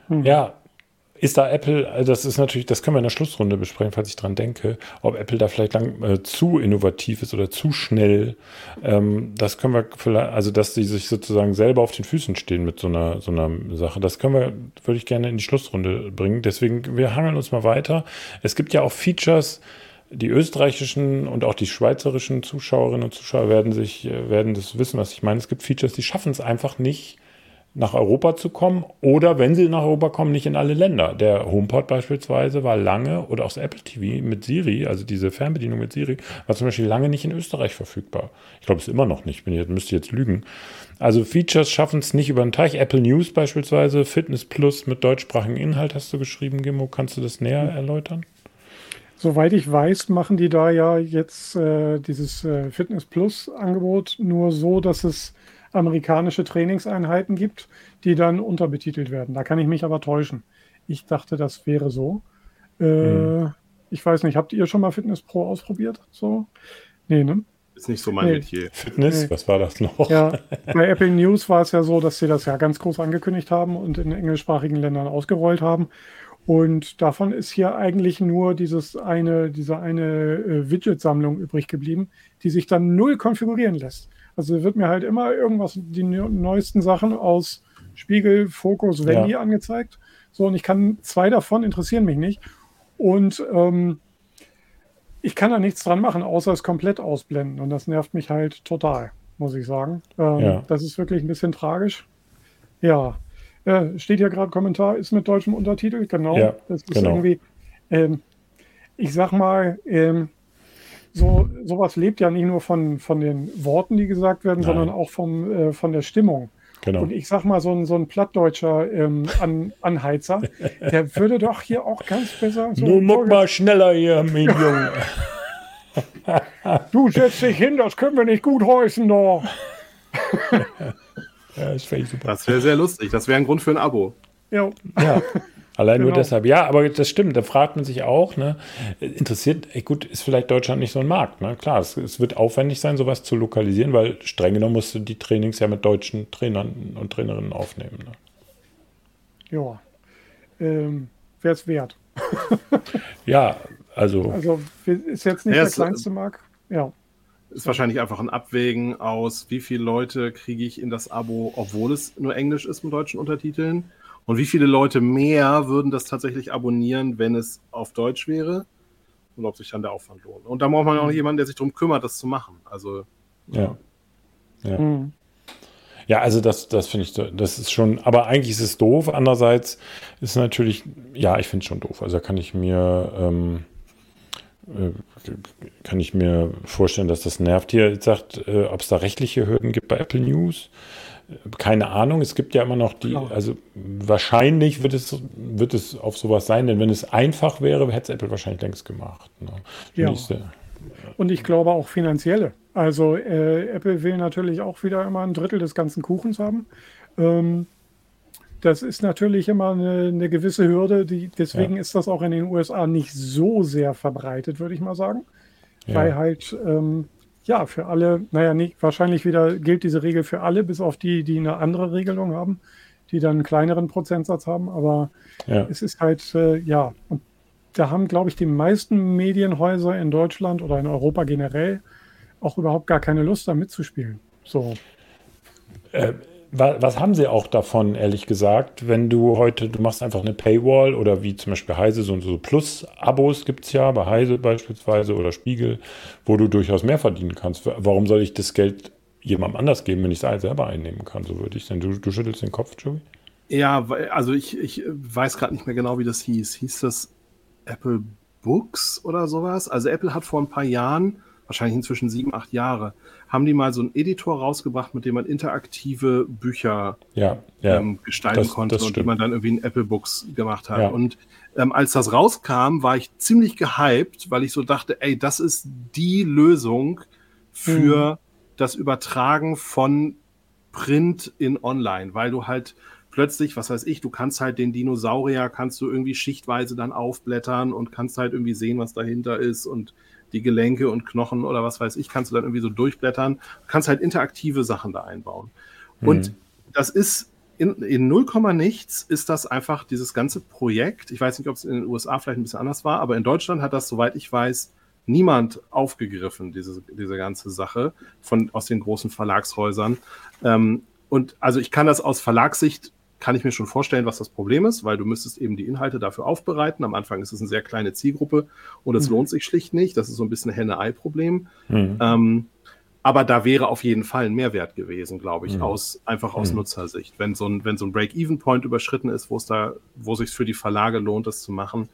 Hm. Ja, ist da Apple, also das ist natürlich, das können wir in der Schlussrunde besprechen, falls ich dran denke, ob Apple da vielleicht lang äh, zu innovativ ist oder zu schnell. Ähm, das können wir vielleicht, also dass sie sich sozusagen selber auf den Füßen stehen mit so einer, so einer Sache. Das können wir, würde ich gerne in die Schlussrunde bringen. Deswegen, wir hangeln uns mal weiter. Es gibt ja auch Features, die österreichischen und auch die schweizerischen Zuschauerinnen und Zuschauer werden sich, äh, werden das wissen, was ich meine. Es gibt Features, die schaffen es einfach nicht, nach Europa zu kommen oder wenn sie nach Europa kommen, nicht in alle Länder. Der HomePod beispielsweise war lange oder auch das Apple TV mit Siri, also diese Fernbedienung mit Siri, war zum Beispiel lange nicht in Österreich verfügbar. Ich glaube, es ist immer noch nicht. Bin jetzt, müsste jetzt lügen. Also Features schaffen es nicht über den Teich. Apple News beispielsweise, Fitness Plus mit deutschsprachigem Inhalt hast du geschrieben, Gimmo. Kannst du das näher erläutern? Soweit ich weiß, machen die da ja jetzt äh, dieses äh, Fitness Plus Angebot nur so, dass es amerikanische Trainingseinheiten gibt, die dann unterbetitelt werden. Da kann ich mich aber täuschen. Ich dachte, das wäre so. Äh, Hm. Ich weiß nicht, habt ihr schon mal Fitness Pro ausprobiert? So? Nee, ne? Ist nicht so mein Nee. Metier. Fitness, Nee. was war das noch? Ja, bei Apple News war es ja so, dass sie das ja ganz groß angekündigt haben und in englischsprachigen Ländern ausgerollt haben. Und davon ist hier eigentlich nur dieses eine, diese eine äh, Widget-Sammlung übrig geblieben, die sich dann null konfigurieren lässt. Also wird mir halt immer irgendwas, die neu- neuesten Sachen aus Spiegel, Fokus, Wendy angezeigt. So, und ich kann zwei davon interessieren mich nicht. Und ähm, ich kann da nichts dran machen, außer es komplett ausblenden. Und das nervt mich halt total, muss ich sagen. Ähm, Ja. Das ist wirklich ein bisschen tragisch. Ja. Äh, steht hier gerade Kommentar, ist mit deutschem Untertitel, genau. Ja, das ist genau. irgendwie, ähm, ich sag mal, ähm, so, sowas lebt ja nicht nur von, von den Worten, die gesagt werden, Nein. sondern auch vom, äh, von der Stimmung. Genau. Und ich sag mal, so ein, so ein plattdeutscher ähm, An Anheizer, der würde doch hier auch ganz besser. So, Nun muck mal schneller hier, mein Junge. Du setz dich hin, das können wir nicht gut heißen, doch. Ja, das wäre super. Das wäre sehr lustig. Das wäre ein Grund für ein Abo. Ja, Ja, allein nur Genau. deshalb. Ja, aber das stimmt. Da fragt man sich auch, ne, interessiert, ey, gut, ist vielleicht Deutschland nicht so ein Markt, ne? Klar, es, es wird aufwendig sein, sowas zu lokalisieren, weil streng genommen musst du die Trainings ja mit deutschen Trainern und Trainerinnen aufnehmen. Ne? ja. Ähm, Wäre es wert. Ja, also, Also ist jetzt nicht Ja, der kleinste Markt. Ja. Ist wahrscheinlich einfach ein Abwägen aus, wie viele Leute kriege ich in das Abo, obwohl es nur Englisch ist mit deutschen Untertiteln. Und wie viele Leute mehr würden das tatsächlich abonnieren, wenn es auf Deutsch wäre. und ob sich dann der Aufwand lohnt. Und da braucht man auch jemanden, der sich darum kümmert, das zu machen. Also ja. Ja. Mhm. Ja, also das, das finde ich, das ist schon, aber eigentlich ist es doof. Andererseits ist natürlich, ja, ich finde es schon doof. Also kann ich mir, ähm, äh, kann ich mir vorstellen, dass das nervt. Hier sagt, äh, ob es da rechtliche Hürden gibt bei Apple News. Keine Ahnung, es gibt ja immer noch die, also wahrscheinlich wird es, wird es auf sowas sein, denn wenn es einfach wäre, hätte es Apple wahrscheinlich längst gemacht. Ne? Ja. Und ich glaube auch finanzielle. Also äh, Apple will natürlich auch wieder immer ein Drittel des ganzen Kuchens haben. Ähm, das ist natürlich immer eine, eine gewisse Hürde. Die, deswegen ja. ist das auch in den USA nicht so sehr verbreitet, würde ich mal sagen. Ja. Weil halt, ähm, ja, für alle, naja, nicht, wahrscheinlich wieder gilt diese Regel für alle, bis auf die, die eine andere Regelung haben, die dann einen kleineren Prozentsatz haben. Aber ja. es ist halt, äh, ja, und da haben, glaube ich, die meisten Medienhäuser in Deutschland oder in Europa generell auch überhaupt gar keine Lust, da mitzuspielen. So. Äh, was haben sie auch davon, ehrlich gesagt, wenn du heute, du machst einfach eine Paywall oder wie zum Beispiel Heise, so, so Plus-Abos gibt es ja, bei Heise beispielsweise oder Spiegel, wo du durchaus mehr verdienen kannst. Warum soll ich das Geld jemandem anders geben, wenn ich es selber einnehmen kann? So würde ich denn. Du, du schüttelst den Kopf, Joey? Ja, also ich, ich weiß gerade nicht mehr genau, wie das hieß. Hieß das Apple Books oder sowas? Also Apple hat vor ein paar Jahren wahrscheinlich inzwischen sieben, acht Jahre, haben die mal so einen Editor rausgebracht, mit dem man interaktive Bücher ja, ja, ähm, gestalten das, konnte das und die man dann irgendwie in Apple Books gemacht hat. Ja. Und ähm, als das rauskam, war ich ziemlich gehypt, weil ich so dachte, ey, das ist die Lösung für hm. das Übertragen von Print in Online, weil du halt plötzlich, was weiß ich, du kannst halt den Dinosaurier, kannst du irgendwie schichtweise dann aufblättern und kannst halt irgendwie sehen, was dahinter ist und die Gelenke und Knochen oder was weiß ich, kannst du dann irgendwie so durchblättern. Du kannst halt interaktive Sachen da einbauen. Mhm. Und das ist in, in 0, nichts ist das einfach dieses ganze Projekt. Ich weiß nicht, ob es in den USA vielleicht ein bisschen anders war, aber in Deutschland hat das, soweit ich weiß, niemand aufgegriffen, diese, diese ganze Sache von, aus den großen Verlagshäusern. Ähm, und also ich kann das aus Verlagssicht kann ich mir schon vorstellen, was das Problem ist, weil du müsstest eben die Inhalte dafür aufbereiten. Am Anfang ist es eine sehr kleine Zielgruppe und es mhm. lohnt sich schlicht nicht. Das ist so ein bisschen Henne-Ei-Problem. Mhm. Ähm, aber da wäre auf jeden Fall ein Mehrwert gewesen, glaube ich, mhm. aus, einfach aus mhm. Nutzersicht. Wenn so ein, wenn so ein Break-Even-Point überschritten ist, wo es da, wo sich für die Verlage lohnt, das zu machen,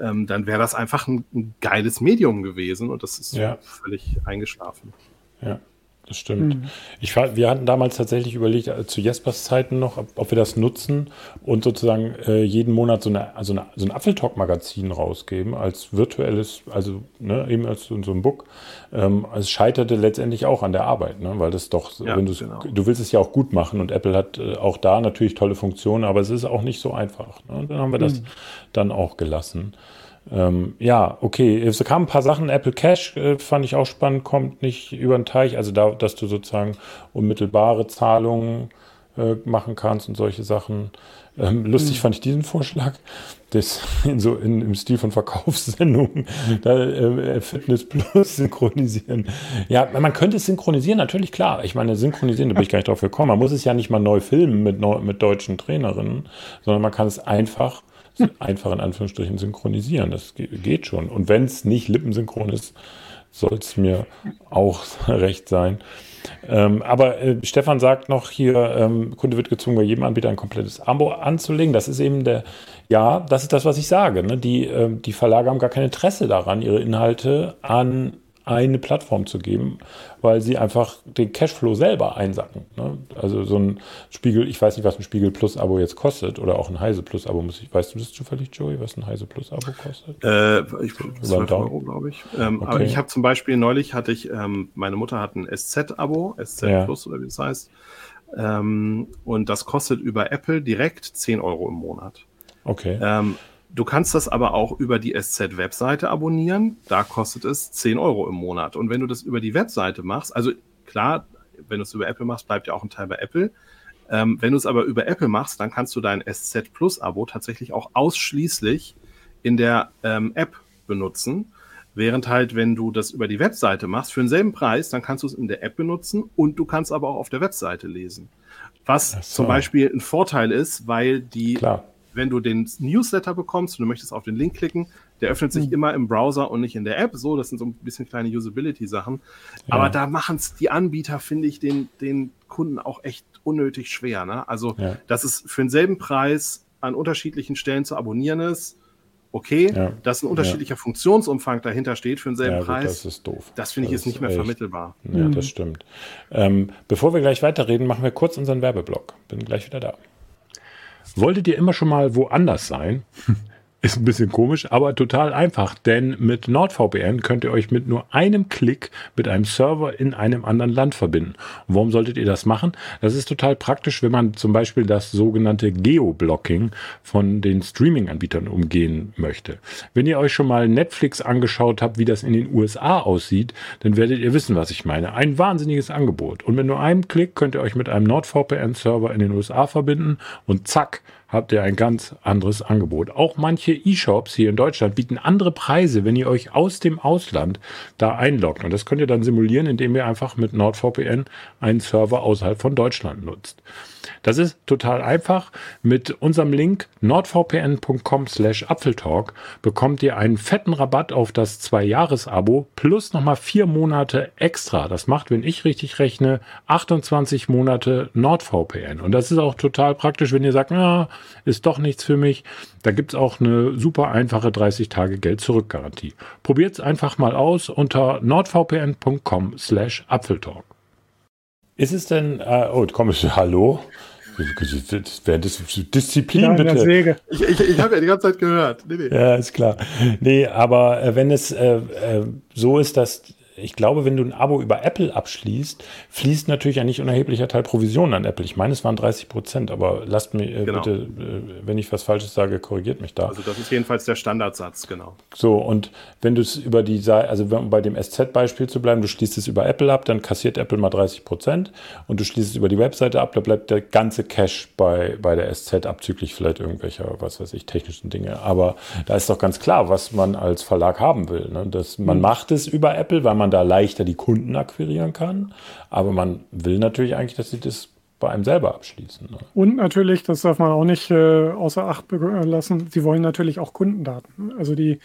ähm, dann wäre das einfach ein, ein, geiles Medium gewesen und das ist ja. völlig eingeschlafen. Ja. Das stimmt. Mhm. Ich, wir hatten damals tatsächlich überlegt, äh, zu Jespers Zeiten noch, ob, ob wir das nutzen und sozusagen äh, jeden Monat so, eine, also eine, so ein Apfeltalk-Magazin rausgeben als virtuelles, also ne, eben als so, so ein Book. Ähm, es scheiterte letztendlich auch an der Arbeit, ne, weil das doch, ja, wenn genau. du willst es ja auch gut machen und Apple hat äh, auch da natürlich tolle Funktionen, aber es ist auch nicht so einfach. Ne? Und dann haben wir das mhm. dann auch gelassen. Ähm, ja, okay. Es kamen ein paar Sachen. Apple Cash äh, fand ich auch spannend, kommt nicht über den Teich. Also da, dass du sozusagen unmittelbare Zahlungen äh, machen kannst und solche Sachen. Ähm, lustig mhm. fand ich diesen Vorschlag. Das in so in, im Stil von Verkaufssendungen, da, äh, Fitness Plus synchronisieren. Ja, man könnte es synchronisieren, natürlich klar. Ich meine, synchronisieren, da bin ich gar nicht drauf gekommen. Man muss es ja nicht mal neu filmen mit, mit deutschen Trainerinnen, sondern man kann es einfach einfach in Anführungsstrichen synchronisieren. Das geht schon. Und wenn es nicht lippensynchron ist, soll es mir auch recht sein. Ähm, aber äh, Stefan sagt noch hier, ähm, Kunde wird gezwungen, bei jedem Anbieter ein komplettes Abo anzulegen. Das ist eben der, ja, das ist das, was ich sage. Ne? Die, äh, die Verlage haben gar kein Interesse daran, ihre Inhalte an eine Plattform zu geben, weil sie einfach den Cashflow selber einsacken. Ne? Also so ein Spiegel, ich weiß nicht, was ein Spiegel Plus Abo jetzt kostet oder auch ein Heise Plus Abo muss ich. Weißt du das zufällig, Joey, was ein Heise Plus Abo kostet? Äh, ich 12 Euro, glaube ich. Ähm, okay. Aber ich habe zum Beispiel neulich hatte ich, ähm, meine Mutter hat ein SZ Abo, SZ ja. Plus oder wie das heißt. Ähm, und das kostet über Apple direkt 10 Euro im Monat. Okay. Ähm, Du kannst das aber auch über die SZ-Webseite abonnieren. Da kostet es 10 Euro im Monat. Und wenn du das über die Webseite machst, also klar, wenn du es über Apple machst, bleibt ja auch ein Teil bei Apple. Ähm, wenn du es aber über Apple machst, dann kannst du dein SZ Plus-Abo tatsächlich auch ausschließlich in der ähm, App benutzen. Während halt, wenn du das über die Webseite machst, für denselben Preis, dann kannst du es in der App benutzen und du kannst aber auch auf der Webseite lesen. Was so. zum Beispiel ein Vorteil ist, weil die Klar wenn du den Newsletter bekommst und du möchtest auf den Link klicken, der öffnet sich mhm. immer im Browser und nicht in der App. So, das sind so ein bisschen kleine Usability-Sachen. Ja. Aber da machen es die Anbieter, finde ich, den, den Kunden auch echt unnötig schwer. Ne? Also, ja. dass es für denselben Preis an unterschiedlichen Stellen zu abonnieren ist, okay, ja. dass ein unterschiedlicher ja. Funktionsumfang dahinter steht für denselben ja, Preis. Das ist doof. Das finde ich ist nicht mehr echt. vermittelbar. Ja, mhm. das stimmt. Ähm, bevor wir gleich weiterreden, machen wir kurz unseren Werbeblock. Bin gleich wieder da. Wolltet ihr immer schon mal woanders sein? Ist ein bisschen komisch, aber total einfach, denn mit NordVPN könnt ihr euch mit nur einem Klick mit einem Server in einem anderen Land verbinden. Und warum solltet ihr das machen? Das ist total praktisch, wenn man zum Beispiel das sogenannte Geoblocking von den Streaming-Anbietern umgehen möchte. Wenn ihr euch schon mal Netflix angeschaut habt, wie das in den USA aussieht, dann werdet ihr wissen, was ich meine. Ein wahnsinniges Angebot. Und mit nur einem Klick könnt ihr euch mit einem NordVPN-Server in den USA verbinden und zack, habt ihr ein ganz anderes Angebot. Auch manche E-Shops hier in Deutschland bieten andere Preise, wenn ihr euch aus dem Ausland da einloggt. Und das könnt ihr dann simulieren, indem ihr einfach mit NordVPN einen Server außerhalb von Deutschland nutzt. Das ist total einfach. Mit unserem Link nordvpn.com slash Apfeltalk bekommt ihr einen fetten Rabatt auf das Zwei-Jahres-Abo plus nochmal vier Monate extra. Das macht, wenn ich richtig rechne, 28 Monate NordVPN. Und das ist auch total praktisch, wenn ihr sagt, na, ist doch nichts für mich. Da gibt es auch eine super einfache 30 Tage Geld-Zurück-Garantie. Probiert es einfach mal aus unter nordvpn.com slash Apfeltalk. Ist es denn, äh, oh, komm ich, hallo? Während des Disziplin, ja, bitte. Ich, ich, ich habe ja die ganze Zeit gehört. Nee, nee. Ja, ist klar. Nee, aber äh, wenn es äh, äh, so ist, dass ich glaube, wenn du ein Abo über Apple abschließt, fließt natürlich ein nicht unerheblicher Teil Provision an Apple. Ich meine, es waren 30 Prozent, aber lasst mich äh, genau. bitte, äh, wenn ich was Falsches sage, korrigiert mich da. Also das ist jedenfalls der Standardsatz, genau. So, und wenn du es über die Seite, also um bei dem SZ-Beispiel zu bleiben, du schließt es über Apple ab, dann kassiert Apple mal 30 Prozent und du schließt es über die Webseite ab, da bleibt der ganze Cash bei, bei der SZ abzüglich vielleicht irgendwelcher, was weiß ich, technischen Dinge. Aber da ist doch ganz klar, was man als Verlag haben will. Ne? Das, man mhm. macht es über Apple, weil man da leichter die Kunden akquirieren kann. Aber man will natürlich eigentlich, dass sie das bei einem selber abschließen. Ne? Und natürlich, das darf man auch nicht äh, außer Acht lassen, sie wollen natürlich auch Kundendaten. Also die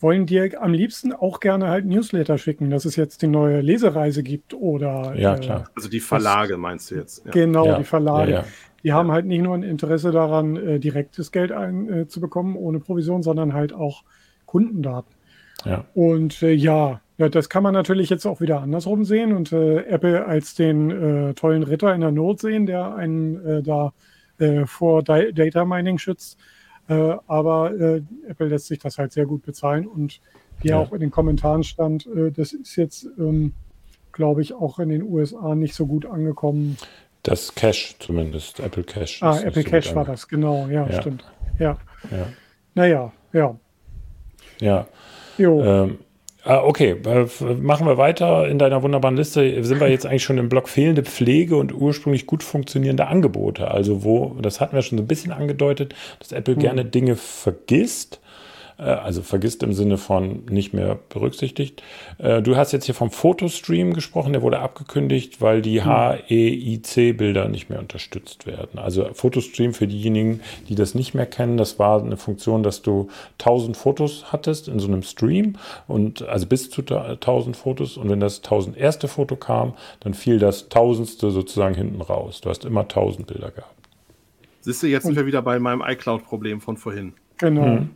wollen dir am liebsten auch gerne halt Newsletter schicken, dass es jetzt die neue Lesereise gibt oder. Ja, äh, klar. Also die Verlage das, meinst du jetzt? Ja. Genau, ja. die Verlage. Ja, die haben halt nicht nur ein Interesse daran, äh, direktes Geld ein, äh, zu bekommen ohne Provision, sondern halt auch Kundendaten. Ja. Und äh, ja, ja, das kann man natürlich jetzt auch wieder andersrum sehen und äh, Apple als den äh, tollen Ritter in der Not sehen, der einen äh, da äh, vor Di Data Mining schützt. Äh, aber äh, Apple lässt sich das halt sehr gut bezahlen und wie ja. auch in den Kommentaren stand, das ist jetzt, ähm, glaube ich, auch in den USA nicht so gut angekommen. Das Cash zumindest, Apple Cash. Ah, Apple so Cash war das, genau, ja, ja. stimmt. Ja. ja. Naja, ja. Ja. Jo. Ähm, okay, machen wir weiter in deiner wunderbaren Liste. Sind wir jetzt eigentlich schon im Block fehlende Pflege und ursprünglich gut funktionierende Angebote? Also wo, das hatten wir schon so ein bisschen angedeutet, dass Apple hm. gerne Dinge vergisst äh, also vergisst im Sinne von nicht mehr berücksichtigt. Äh, du hast jetzt hier vom Fotostream gesprochen, der wurde abgekündigt, weil die HEIC-Bilder nicht mehr unterstützt werden. Also Fotostream für diejenigen, die das nicht mehr kennen, das war eine Funktion, dass du 1000 Fotos hattest in so einem Stream und also bis zu 1000 Fotos und wenn das 1000 erste Foto kam, dann fiel das tausendste sozusagen hinten raus. Du hast immer 1000 Bilder gehabt. Siehst du, jetzt sind wir wieder bei meinem iCloud-Problem von vorhin. Genau. Hm.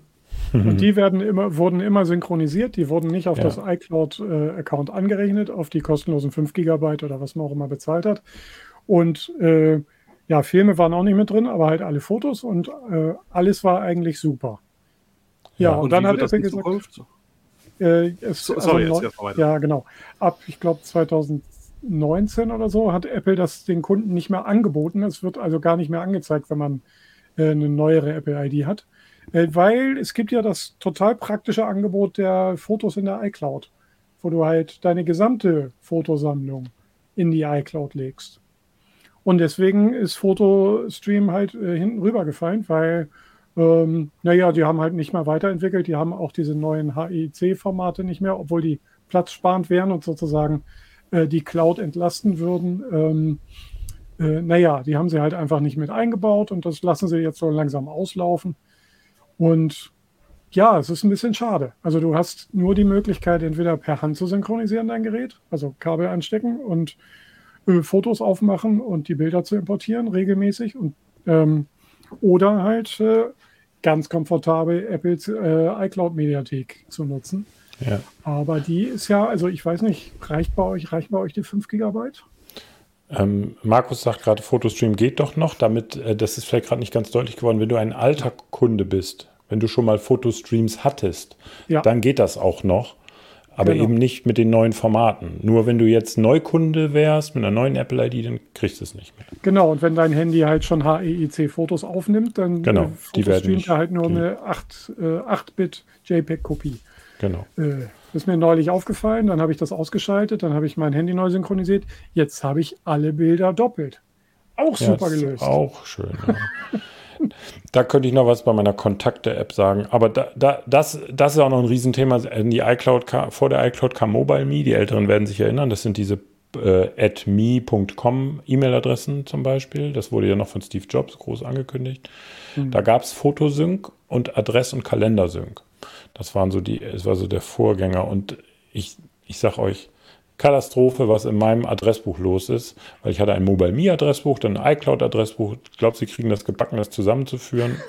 Und die werden immer, wurden immer synchronisiert, die wurden nicht auf ja. das iCloud-Account äh, angerechnet, auf die kostenlosen 5 Gigabyte oder was man auch immer bezahlt hat. Und äh, ja, Filme waren auch nicht mit drin, aber halt alle Fotos und äh, alles war eigentlich super. Ja, ja und, und dann hat Apple gesagt, äh, es, so, sorry, also, jetzt ja genau, ab ich glaube 2019 oder so hat Apple das den Kunden nicht mehr angeboten. Es wird also gar nicht mehr angezeigt, wenn man äh, eine neuere Apple-ID hat. Äh, weil es gibt ja das total praktische Angebot der Fotos in der iCloud, wo du halt deine gesamte Fotosammlung in die iCloud legst. Und deswegen ist Fotostream halt äh, hinten rübergefallen, weil, ähm, naja, die haben halt nicht mehr weiterentwickelt. Die haben auch diese neuen HIC-Formate nicht mehr, obwohl die platzsparend wären und sozusagen äh, die Cloud entlasten würden. Ähm, Äh, naja, die haben sie halt einfach nicht mit eingebaut und das lassen sie jetzt so langsam auslaufen. Und ja, es ist ein bisschen schade. Also du hast nur die Möglichkeit, entweder per Hand zu synchronisieren dein Gerät, also Kabel anstecken und äh, Fotos aufmachen und die Bilder zu importieren regelmäßig und ähm, oder halt äh, ganz komfortabel Apples äh, iCloud-Mediathek zu nutzen. Ja. Aber die ist ja, also ich weiß nicht, reicht bei euch, reichen bei euch die 5 Gigabyte? Ähm, Markus sagt gerade, Fotostream geht doch noch, damit, äh, das ist vielleicht gerade nicht ganz deutlich geworden, wenn du ein alter Kunde bist, wenn du schon mal Fotostreams hattest, ja. dann geht das auch noch. Aber genau. eben nicht mit den neuen Formaten. Nur wenn du jetzt Neukunde wärst mit einer neuen Apple-ID, dann kriegst du es nicht mehr. Genau, und wenn dein Handy halt schon HEIC-Fotos aufnimmt, dann genau, äh, die werden nicht, halt nur die, eine 8-Bit äh. Genau. Äh, ist mir neulich aufgefallen, dann habe ich das ausgeschaltet, dann habe ich mein Handy neu synchronisiert. Jetzt habe ich alle Bilder doppelt. Auch super ja, gelöst. Auch schön. Ja. da könnte ich noch was bei meiner Kontakte-App sagen. Aber da, da, das, das ist auch noch ein Riesenthema. Die iCloud, vor der iCloud kam MobileMe. Die Älteren werden sich erinnern. Das sind diese äh, me.com E-Mail-Adressen zum Beispiel. Das wurde ja noch von Steve Jobs groß angekündigt. Mhm. Da gab es Fotosync und Adress- und Kalendersync. Das waren so die, es war so der Vorgänger. Und ich, ich sag euch, Katastrophe, was in meinem Adressbuch los ist, weil ich hatte ein Mobile Me Adressbuch, dann ein iCloud Adressbuch. Ich glaube, sie kriegen das gebacken, das zusammenzuführen.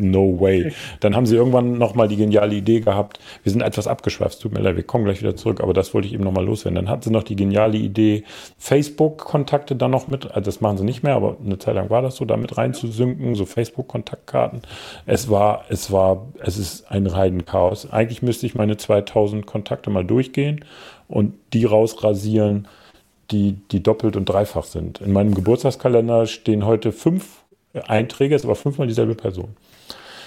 No way. Dann haben sie irgendwann nochmal die geniale Idee gehabt. Wir sind etwas abgeschweift, tut mir leid, wir kommen gleich wieder zurück, aber das wollte ich eben nochmal loswerden. Dann hatten sie noch die geniale Idee, Facebook-Kontakte dann noch mit, also das machen sie nicht mehr, aber eine Zeit lang war das so, damit reinzusynken, so Facebook-Kontaktkarten. Es war, es war, es ist ein Reidenchaos. Eigentlich müsste ich meine 2000 Kontakte mal durchgehen und die rausrasieren, die, die doppelt und dreifach sind. In meinem Geburtstagskalender stehen heute fünf Einträge, ist aber fünfmal dieselbe Person.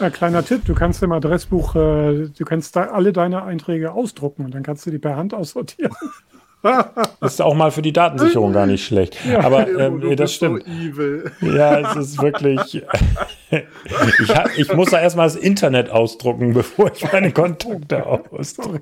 Ein äh, kleiner Tipp, du kannst im Adressbuch, äh, du kannst da alle deine Einträge ausdrucken und dann kannst du die per Hand aussortieren. Das ist auch mal für die Datensicherung gar nicht schlecht. Ja, Aber ähm, das stimmt. So ja, es ist wirklich. ich, hab, ich muss da erstmal das Internet ausdrucken, bevor ich meine Kontakte ausdrucke.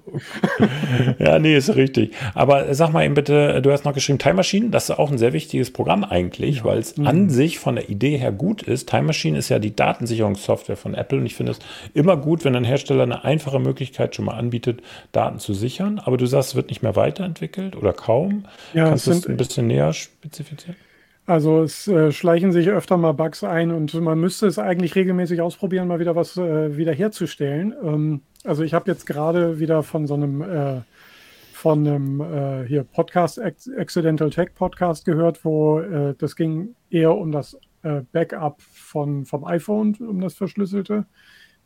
ja, nee, ist richtig. Aber sag mal eben bitte, du hast noch geschrieben Time Machine. Das ist auch ein sehr wichtiges Programm eigentlich, weil es mhm. an sich von der Idee her gut ist. Time Machine ist ja die Datensicherungssoftware von Apple und ich finde es immer gut, wenn ein Hersteller eine einfache Möglichkeit schon mal anbietet, Daten zu sichern. Aber du sagst, es wird nicht mehr weiterentwickelt oder kaum. Ja, Kannst du es ein bisschen näher spezifizieren? Also es äh, schleichen sich öfter mal Bugs ein und man müsste es eigentlich regelmäßig ausprobieren, mal wieder was äh, wiederherzustellen. Ähm, also ich habe jetzt gerade wieder von so einem äh, von einem äh, hier Podcast Accidental Tech Podcast gehört, wo äh, das ging eher um das äh, Backup von vom iPhone, um das verschlüsselte.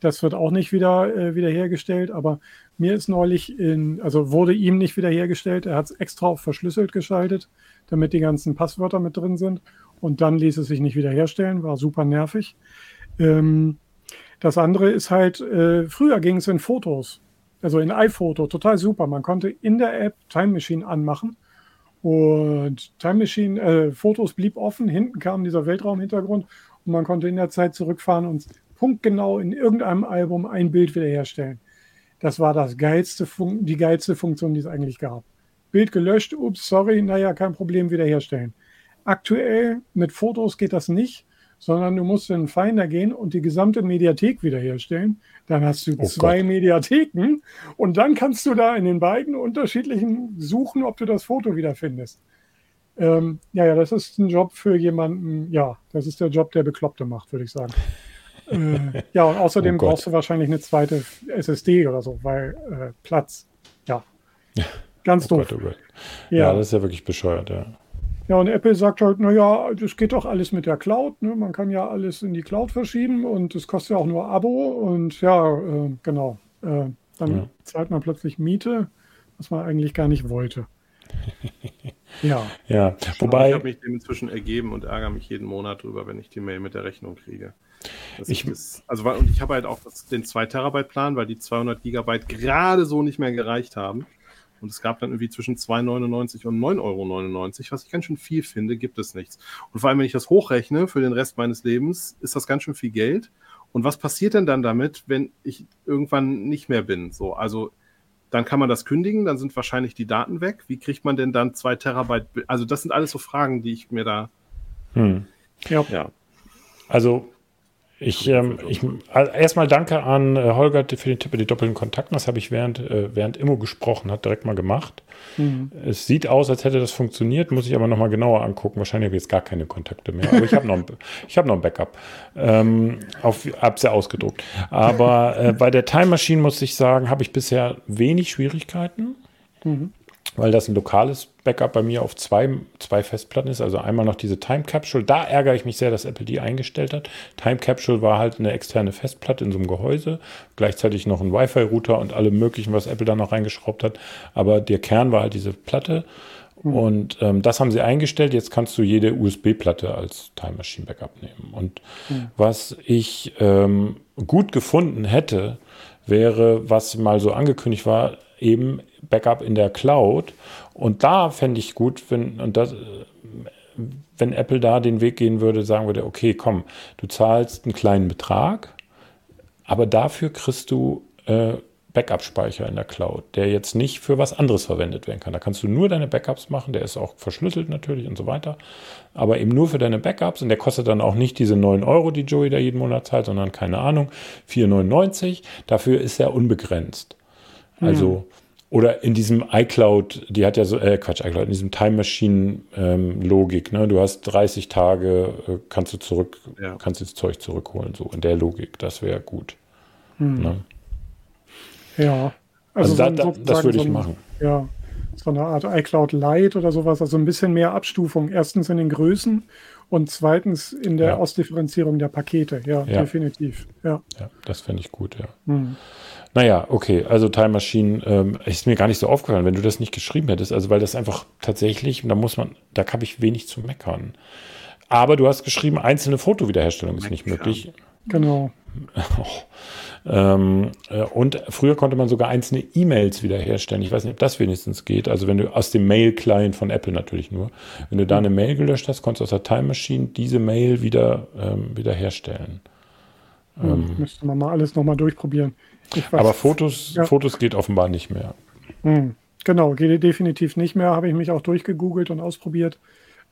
Das wird auch nicht wieder wiederhergestellt, aber mir ist neulich in, also wurde ihm nicht wiederhergestellt. Er hat es extra auf verschlüsselt geschaltet damit die ganzen Passwörter mit drin sind. Und dann ließ es sich nicht wiederherstellen, war super nervig. Ähm, das andere ist halt, äh, früher ging es in Fotos, also in iPhoto, total super. Man konnte in der App Time Machine anmachen und Time Machine, äh, Fotos blieb offen, hinten kam dieser Weltraumhintergrund und man konnte in der Zeit zurückfahren und punktgenau in irgendeinem Album ein Bild wiederherstellen. Das war das geilste die geilste Funktion, die es eigentlich gab. Bild gelöscht, ups, sorry, naja, kein Problem, wiederherstellen. Aktuell mit Fotos geht das nicht, sondern du musst in den Finder gehen und die gesamte Mediathek wiederherstellen. Dann hast du oh zwei Gott. Mediatheken und dann kannst du da in den beiden unterschiedlichen suchen, ob du das Foto wiederfindest. Ähm, ja, ja, das ist ein Job für jemanden, ja, das ist der Job, der Bekloppte macht, würde ich sagen. Äh, ja, und außerdem oh brauchst du wahrscheinlich eine zweite SSD oder so, weil äh, Platz, ja. Ganz oh doof. Gott, oh Gott. Ja. ja, das ist ja wirklich bescheuert, ja. Ja, und Apple sagt halt, naja, das geht doch alles mit der Cloud. Ne? Man kann ja alles in die Cloud verschieben und es kostet ja auch nur Abo. Und ja, äh, genau. Äh, dann ja. zahlt man plötzlich Miete, was man eigentlich gar nicht wollte. ja. Ja, wobei. Ich habe mich dem inzwischen ergeben und ärgere mich jeden Monat drüber, wenn ich die Mail mit der Rechnung kriege. Ich, das, also, und ich habe halt auch das, den 2 Terabyte Plan, weil die 200 Gigabyte gerade so nicht mehr gereicht haben. Und es gab dann irgendwie zwischen 2,99 und 9,99 Euro, was ich ganz schön viel finde, gibt es nichts. Und vor allem, wenn ich das hochrechne für den Rest meines Lebens, ist das ganz schön viel Geld. Und was passiert denn dann damit, wenn ich irgendwann nicht mehr bin? So, also dann kann man das kündigen, dann sind wahrscheinlich die Daten weg. Wie kriegt man denn dann zwei Terabyte? Also das sind alles so Fragen, die ich mir da Hm. Ja. Ja. Also ich, ähm, ich also erstmal danke an äh, Holger für den Tipp mit den doppelten Kontakten. Das habe ich während, äh, während Immo gesprochen hat, direkt mal gemacht. Mhm. Es sieht aus, als hätte das funktioniert, muss ich aber nochmal genauer angucken. Wahrscheinlich habe ich jetzt gar keine Kontakte mehr. Aber ich habe noch, ein- ich habe noch ein Backup. Ähm, auf, hab's ja ausgedruckt. Aber äh, bei der Time Machine muss ich sagen, habe ich bisher wenig Schwierigkeiten Mhm. Weil das ein lokales Backup bei mir auf zwei, zwei Festplatten ist. Also einmal noch diese Time Capsule. Da ärgere ich mich sehr, dass Apple die eingestellt hat. Time Capsule war halt eine externe Festplatte in so einem Gehäuse. Gleichzeitig noch ein Wi-Fi-Router und alle möglichen, was Apple da noch reingeschraubt hat. Aber der Kern war halt diese Platte. Und ähm, das haben sie eingestellt. Jetzt kannst du jede USB-Platte als Time Machine Backup nehmen. Und was ich ähm, gut gefunden hätte, wäre, was mal so angekündigt war, eben Backup in der Cloud. Und da fände ich gut, wenn, und das, wenn Apple da den Weg gehen würde, sagen würde, okay, komm, du zahlst einen kleinen Betrag, aber dafür kriegst du äh, Backup-Speicher in der Cloud, der jetzt nicht für was anderes verwendet werden kann. Da kannst du nur deine Backups machen, der ist auch verschlüsselt natürlich und so weiter, aber eben nur für deine Backups und der kostet dann auch nicht diese 9 Euro, die Joey da jeden Monat zahlt, sondern keine Ahnung, 4,99. Dafür ist er unbegrenzt. Also, oder in diesem iCloud, die hat ja so, äh, Quatsch, iCloud, in diesem Time Machine ähm, Logik, ne? Du hast 30 Tage, äh, kannst du zurück, Ja. kannst das Zeug zurückholen, so in der Logik, das wäre gut. Ne? Ja. Also, da, so- da, das sozusagen würde ich so ein- machen. Ja, so eine Art iCloud Lite oder sowas, also ein bisschen mehr Abstufung. Erstens in den Größen und zweitens in der Ja. Ausdifferenzierung der Pakete. Ja, Ja. definitiv. Ja. Ja, das fände ich gut, ja. Hm. Naja, okay, also Time Machine ähm, ist mir gar nicht so aufgefallen, wenn du das nicht geschrieben hättest, also weil das einfach tatsächlich, da muss man, da habe ich wenig zu meckern. Aber du hast geschrieben, einzelne Fotowiederherstellung ist nicht möglich. Genau. Ähm, äh, und früher konnte man sogar einzelne E-Mails wiederherstellen. Ich weiß nicht, ob das wenigstens geht. Also wenn du aus dem Mail-Client von Apple natürlich nur, wenn du da eine Mail gelöscht hast, konntest du aus der Time Machine diese Mail wieder ähm, wiederherstellen. Hm. Müsste man mal alles nochmal durchprobieren. Aber Fotos, Ja. Fotos geht offenbar nicht mehr. Hm, Genau, geht definitiv nicht mehr. Habe ich mich auch durchgegoogelt und ausprobiert.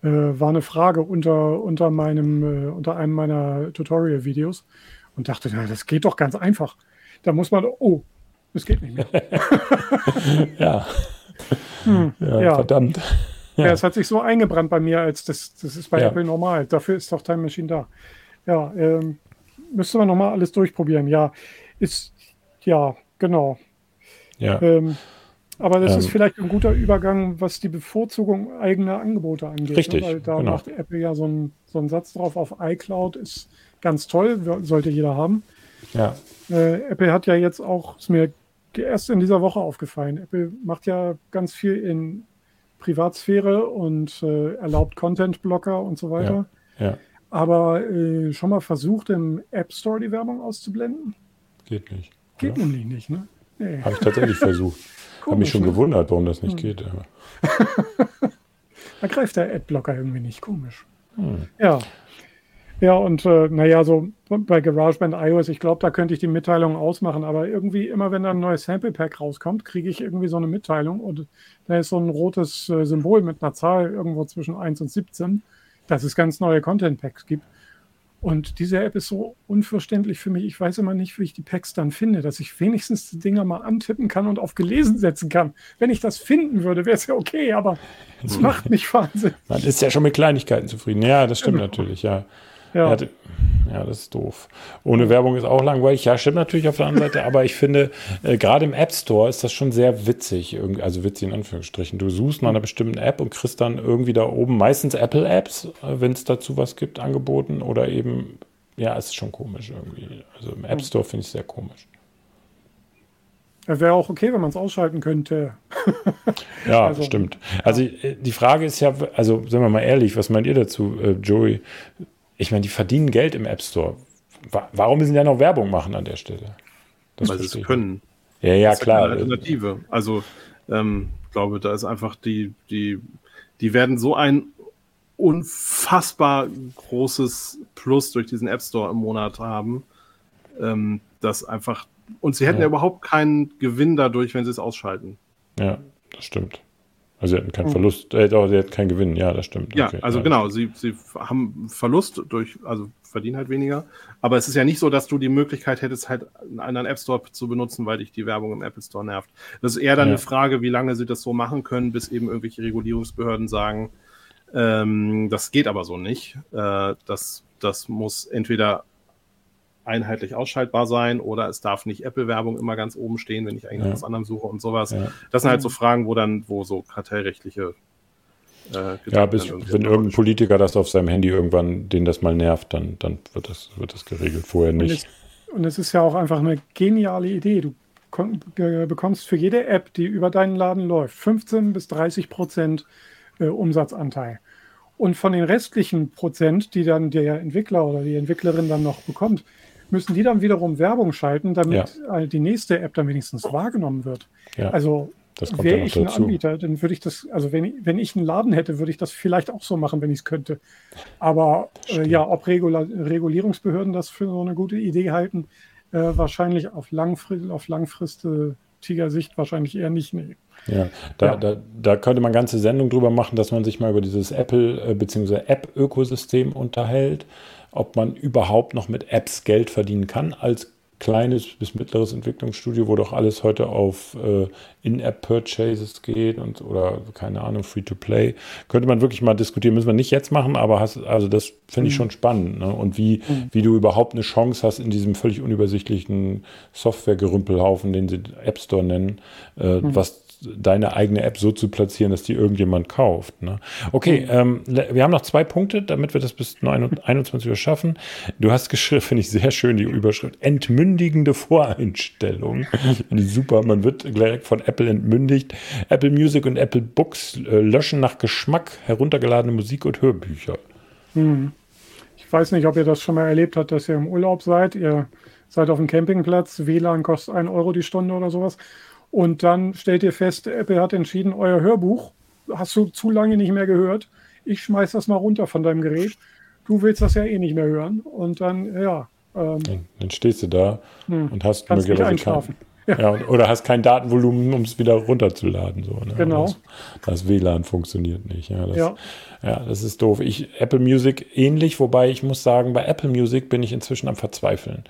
Äh, war eine Frage unter, unter, meinem, äh, unter einem meiner Tutorial-Videos und dachte, na, das geht doch ganz einfach. Da muss man, oh, es geht nicht mehr. Ja, Hm, ja, ja. verdammt. Ja. Ja. es hat sich so eingebrannt bei mir, als das, das ist bei Ja. Apple normal. Dafür ist doch Time Machine da. Ja, ähm, müsste man nochmal alles durchprobieren. Ja, ist, ja, genau. Ja, Ähm, aber das Ähm. ist vielleicht ein guter Übergang, was die Bevorzugung eigener Angebote angeht. Richtig, Ne? Weil da genau. macht Apple ja so einen, so einen Satz drauf auf iCloud, ist ganz toll, sollte jeder haben. ja, Äh, Apple hat ja jetzt auch, ist mir erst in dieser Woche aufgefallen, Apple macht ja ganz viel in Privatsphäre und äh, erlaubt Content-Blocker und so weiter. ja, Aber äh, schon mal versucht, im App Store die Werbung auszublenden? geht nicht. Geht Ja. nämlich nicht, ne? Nee. Habe ich tatsächlich versucht. Habe mich schon ne? gewundert, warum das nicht geht. Aber. Da greift der Adblocker irgendwie nicht. Komisch. Hm. Ja. Ja, und äh, naja, so bei GarageBand iOS, ich glaube, da könnte ich die Mitteilung ausmachen, aber irgendwie immer, wenn da ein neues Sample Pack rauskommt, kriege ich irgendwie so eine Mitteilung und da ist so ein rotes äh, Symbol mit einer Zahl irgendwo zwischen 1 und 17, dass es ganz neue Content Packs gibt. Und diese App ist so unverständlich für mich. Ich weiß immer nicht, wie ich die Packs dann finde, dass ich wenigstens die Dinger mal antippen kann und auf gelesen setzen kann. Wenn ich das finden würde, wäre es ja okay, aber es macht mich Wahnsinn. Man ist ja schon mit Kleinigkeiten zufrieden. Ja, das stimmt Genau. natürlich, ja. Ja. Ja, d- ja, das ist doof. Ohne Werbung ist auch langweilig. Ja, stimmt natürlich auf der anderen Seite, aber ich finde, äh, gerade im App Store ist das schon sehr witzig, also witzig in Anführungsstrichen. Du suchst nach einer bestimmten App und kriegst dann irgendwie da oben meistens Apple-Apps, äh, wenn es dazu was gibt, angeboten oder eben, ja, es ist schon komisch irgendwie. Also im App Store finde ich es sehr komisch. Wäre auch okay, wenn man es ausschalten könnte. Ja, Also- stimmt. Also äh, die Frage ist ja, also sind wir mal ehrlich, was meint ihr dazu, äh, Joey? Ich meine, die verdienen Geld im App Store. Wa warum müssen die ja noch Werbung machen an der Stelle? Das weil sie es können. Ja, ja, Das ist klar. Alternative. Also, ähm, ich glaube, da ist einfach die, die, die werden so ein unfassbar großes Plus durch diesen App Store im Monat haben, ähm, dass einfach, und sie hätten ja. Ja. überhaupt keinen Gewinn dadurch, wenn sie es ausschalten. Ja, das stimmt. Also sie hatten keinen hm. Verlust, äh, doch, sie hatten keinen Gewinn, ja, das stimmt. Ja, okay, also ja, genau, sie, sie haben Verlust durch, also verdienen halt weniger. Aber es ist ja nicht so, dass du die Möglichkeit hättest, halt einen anderen App Store zu benutzen, weil dich die Werbung im Apple Store nervt. Das ist eher dann ja. eine Frage, wie lange sie das so machen können, bis eben irgendwelche Regulierungsbehörden sagen, ähm, das geht aber so nicht. Äh, das, das muss entweder einheitlich ausschaltbar sein oder es darf nicht Apple-Werbung immer ganz oben stehen, wenn ich eigentlich ja. was anderem suche und sowas. Ja. Das sind halt so Fragen, wo dann, wo so kartellrechtliche äh, ja, bis, wenn irgendein Politiker das auf seinem Handy irgendwann, den das mal nervt, dann, dann wird, das, wird das geregelt, vorher nicht. Und es, und es ist ja auch einfach eine geniale Idee. Du bekommst für jede App, die über deinen Laden läuft, 15 bis 30 Prozent äh, Umsatzanteil. Und von den restlichen Prozent, die dann der Entwickler oder die Entwicklerin dann noch bekommt, müssen die dann wiederum Werbung schalten, damit ja. die nächste App dann wenigstens wahrgenommen wird. Ja. Also wäre ich ein dazu. Anbieter, dann würde ich das, also wenn, wenn ich einen Laden hätte, würde ich das vielleicht auch so machen, wenn ich es könnte. Aber äh, ja, ob Regula Regulierungsbehörden das für so eine gute Idee halten, äh, wahrscheinlich auf, Langfri auf langfristiger Sicht wahrscheinlich eher nicht. Nee. Ja, da, ja. Da, da könnte man ganze Sendung drüber machen, dass man sich mal über dieses Apple- äh, bzw. App-Ökosystem unterhält ob man überhaupt noch mit Apps Geld verdienen kann als kleines bis mittleres Entwicklungsstudio, wo doch alles heute auf äh, In-App-Purchases geht und oder keine Ahnung, Free-to-Play. Könnte man wirklich mal diskutieren, müssen wir nicht jetzt machen, aber hast, also das finde ich mhm. schon spannend. Ne? Und wie, mhm. wie du überhaupt eine Chance hast in diesem völlig unübersichtlichen Software-Gerümpelhaufen, den sie App Store nennen, äh, mhm. was deine eigene App so zu platzieren, dass die irgendjemand kauft. Ne? Okay, mhm. ähm, wir haben noch zwei Punkte, damit wir das bis 21 Uhr schaffen. Du hast geschrieben, finde ich sehr schön, die Überschrift, entmündigende Voreinstellung. Super, man wird direkt von Apple entmündigt. Apple Music und Apple Books äh, löschen nach Geschmack heruntergeladene Musik und Hörbücher. Mhm. Ich weiß nicht, ob ihr das schon mal erlebt habt, dass ihr im Urlaub seid. Ihr seid auf dem Campingplatz, WLAN kostet 1 Euro die Stunde oder sowas. Und dann stellt ihr fest, Apple hat entschieden, euer Hörbuch hast du zu lange nicht mehr gehört. Ich schmeiß das mal runter von deinem Gerät. Du willst das ja eh nicht mehr hören. Und dann, ja. Ähm, dann, dann, stehst du da hm, und hast möglicherweise. Kein, ja. ja. oder hast kein Datenvolumen, um es wieder runterzuladen. So, ne? Genau. Das, das, WLAN funktioniert nicht. Ja das, ja. ja, das ist doof. Ich, Apple Music ähnlich, wobei ich muss sagen, bei Apple Music bin ich inzwischen am Verzweifeln.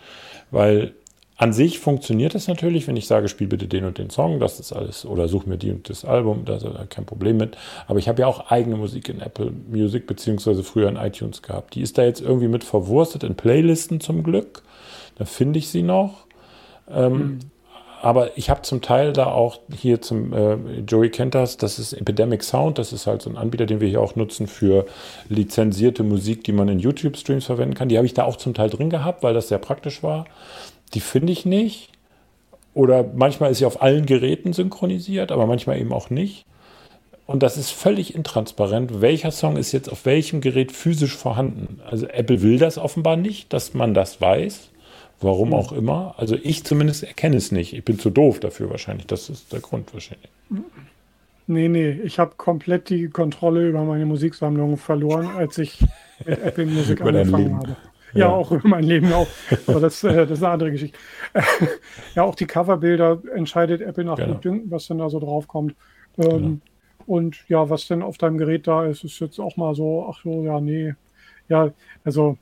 Weil an sich funktioniert es natürlich, wenn ich sage, spiel bitte den und den Song, das ist alles, oder such mir die und das Album, da ist kein Problem mit. Aber ich habe ja auch eigene Musik in Apple Music, beziehungsweise früher in iTunes gehabt. Die ist da jetzt irgendwie mit verwurstet in Playlisten zum Glück. Da finde ich sie noch. Ähm, mhm. Aber ich habe zum Teil da auch hier zum äh, Joey kennt das, das ist Epidemic Sound, das ist halt so ein Anbieter, den wir hier auch nutzen für lizenzierte Musik, die man in YouTube-Streams verwenden kann. Die habe ich da auch zum Teil drin gehabt, weil das sehr praktisch war die finde ich nicht. Oder manchmal ist sie auf allen Geräten synchronisiert, aber manchmal eben auch nicht. Und das ist völlig intransparent, welcher Song ist jetzt auf welchem Gerät physisch vorhanden. Also Apple will das offenbar nicht, dass man das weiß. Warum mhm. auch immer. Also ich zumindest erkenne es nicht. Ich bin zu doof dafür wahrscheinlich. Das ist der Grund wahrscheinlich. Nee, nee, ich habe komplett die Kontrolle über meine Musiksammlung verloren, als ich mit Apple Music angefangen habe. Ja, ja, auch mein Leben auch. Aber das, äh, das ist eine andere Geschichte. ja, auch die Coverbilder entscheidet Apple nach genau. Gutdünken, was denn da so draufkommt. Ähm, genau. Und ja, was denn auf deinem Gerät da ist, ist jetzt auch mal so, ach so, ja, nee. Ja, also